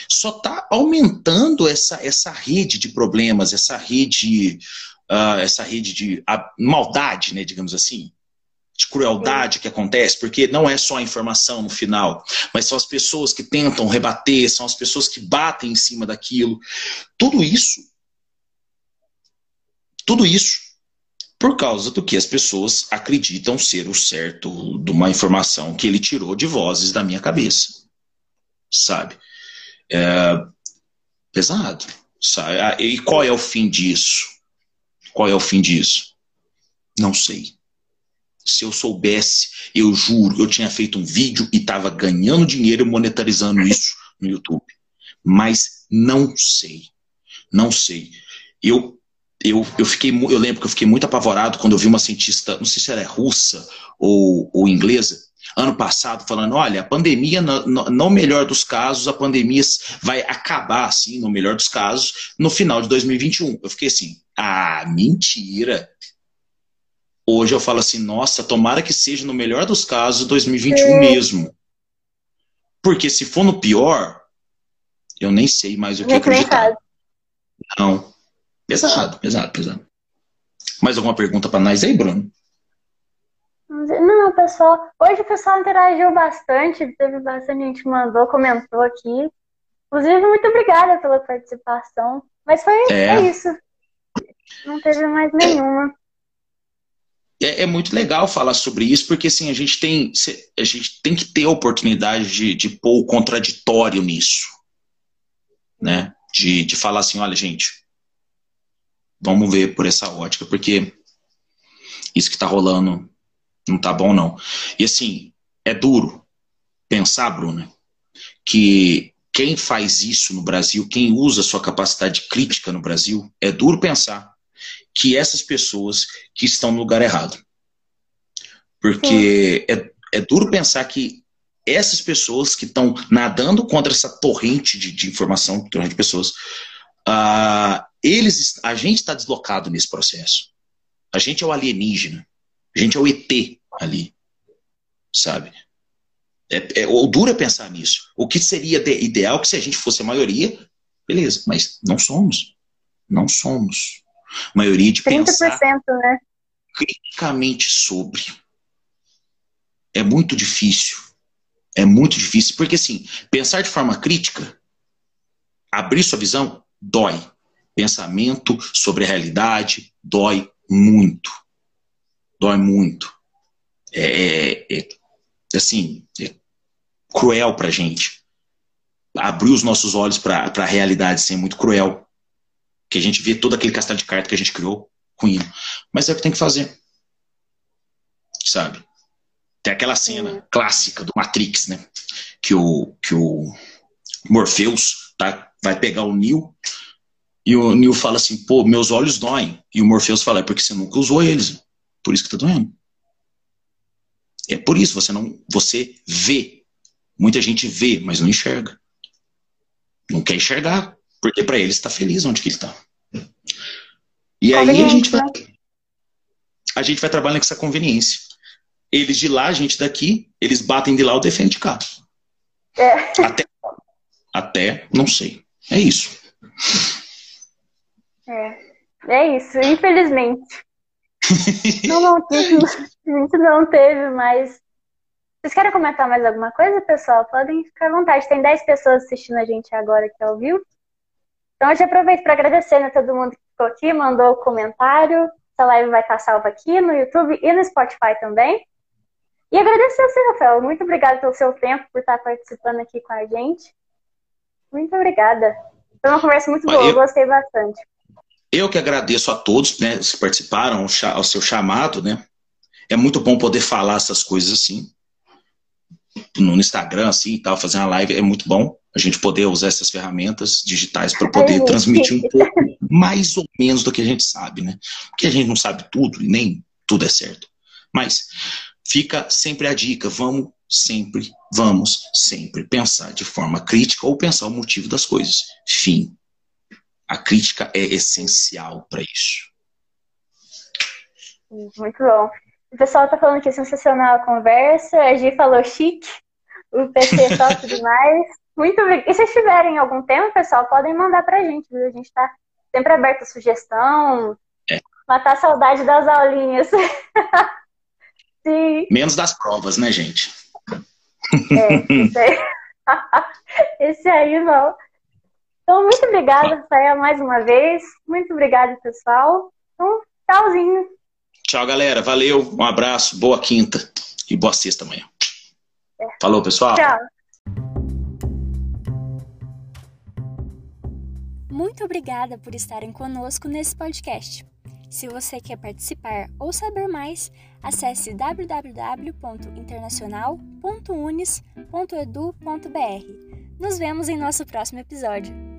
C: só está aumentando essa, essa rede de problemas, essa rede, uh, essa rede de uh, maldade, né, digamos assim, de crueldade que acontece, porque não é só a informação no final, mas são as pessoas que tentam rebater, são as pessoas que batem em cima daquilo. Tudo isso, tudo isso por causa do que as pessoas acreditam ser o certo de uma informação que ele tirou de vozes da minha cabeça. Sabe? É pesado, Sabe? Ah, e qual é o fim disso? Qual é o fim disso? Não sei. Se eu soubesse, eu juro, eu tinha feito um vídeo e estava ganhando dinheiro monetarizando isso no YouTube. Mas não sei. Não sei. Eu, eu, eu fiquei, eu lembro que eu fiquei muito apavorado quando eu vi uma cientista, não sei se ela é russa ou, ou inglesa, ano passado falando, olha, a pandemia, no, no, no, melhor dos casos, a pandemia vai acabar, assim, no melhor dos casos, no final de 2021. Eu fiquei assim, ah, mentira. Hoje eu falo assim, nossa, tomara que seja no melhor dos casos 2021 é. mesmo. Porque se for no pior, eu nem sei mais o que acreditar. Não. Pesado, pesado, pesado. Mais alguma pergunta para nós aí, Bruno?
B: Não, pessoal. Hoje o pessoal interagiu bastante, teve bastante gente que mandou, comentou aqui. Inclusive, muito obrigada pela participação. Mas foi é. isso. Não teve mais nenhuma.
C: É, é, muito legal falar sobre isso, porque assim, a gente tem, a gente tem que ter a oportunidade de, de pôr o contraditório nisso. Né? De, de falar assim, olha, gente, vamos ver por essa ótica, porque isso que está rolando não tá bom, não. E assim, é duro pensar, Bruna, que quem faz isso no Brasil, quem usa sua capacidade crítica no Brasil, é duro pensar que essas pessoas que estão no lugar errado. Porque é, é duro pensar que essas pessoas que estão nadando contra essa torrente de, de informação, torrente de pessoas, uh, eles, a gente está deslocado nesse processo. A gente é o alienígena. A gente é o ET ali, sabe? É, é, o duro é pensar nisso. O que seria ideal que se a gente fosse a maioria, beleza, mas não somos. Não somos. A maioria de 30%, pensar né? criticamente sobre. É muito difícil. É muito difícil, porque assim, pensar de forma crítica, abrir sua visão, dói. Pensamento sobre a realidade dói muito dói muito. É, é, é assim, é cruel pra gente. Abrir os nossos olhos para a realidade assim, é muito cruel. Que a gente vê todo aquele castelo de carta que a gente criou com ele. Mas é o que tem que fazer. Sabe? Tem aquela cena clássica do Matrix, né? Que o, que o Morpheus tá, vai pegar o Neo e o Neo fala assim, pô, meus olhos doem. E o Morpheus fala, é porque você nunca usou eles. Por isso que está doendo. É por isso você não, você vê. Muita gente vê, mas não enxerga. Não quer enxergar, porque para ele está feliz onde que ele está. E aí a gente vai, a gente vai trabalhar com essa conveniência. Eles de lá, a gente daqui, eles batem de lá, o defende de cá. É. Até, até, não sei. É isso.
B: É, é isso, infelizmente. Não, não, gente não teve, mas. Vocês querem comentar mais alguma coisa, pessoal? Podem ficar à vontade. Tem 10 pessoas assistindo a gente agora ao vivo. Então eu já aproveito para agradecer a né, todo mundo que ficou aqui, mandou o comentário. Essa live vai estar salva aqui no YouTube e no Spotify também. E agradecer a você, Rafael. Muito obrigada pelo seu tempo, por estar participando aqui com a gente. Muito obrigada. Foi uma conversa muito boa, eu gostei bastante.
C: Eu que agradeço a todos né, que participaram ao seu chamado, né? É muito bom poder falar essas coisas assim. No Instagram, assim e tal, fazer uma live é muito bom. A gente poder usar essas ferramentas digitais para poder transmitir um pouco mais ou menos do que a gente sabe, né? Porque a gente não sabe tudo e nem tudo é certo. Mas fica sempre a dica, vamos sempre, vamos sempre pensar de forma crítica ou pensar o motivo das coisas. Fim. A crítica é essencial para isso.
B: Muito bom. O pessoal está falando que é sensacional a conversa. A Gi falou chique. O PC é top demais. Muito obrigada. E se tiverem algum tema, pessoal, podem mandar para a gente. Viu? A gente está sempre aberto a sugestão. É. Matar a saudade das aulinhas.
C: Sim. Menos das provas, né, gente?
B: É, esse aí, esse aí não. Então, muito obrigada, Rafael, mais uma vez. Muito obrigada, pessoal. Então, tchauzinho.
C: Tchau, galera. Valeu. Um abraço. Boa quinta. E boa sexta amanhã. É. Falou, pessoal. Tchau.
A: Muito obrigada por estarem conosco nesse podcast. Se você quer participar ou saber mais, acesse www.internacional.unis.edu.br. Nos vemos em nosso próximo episódio.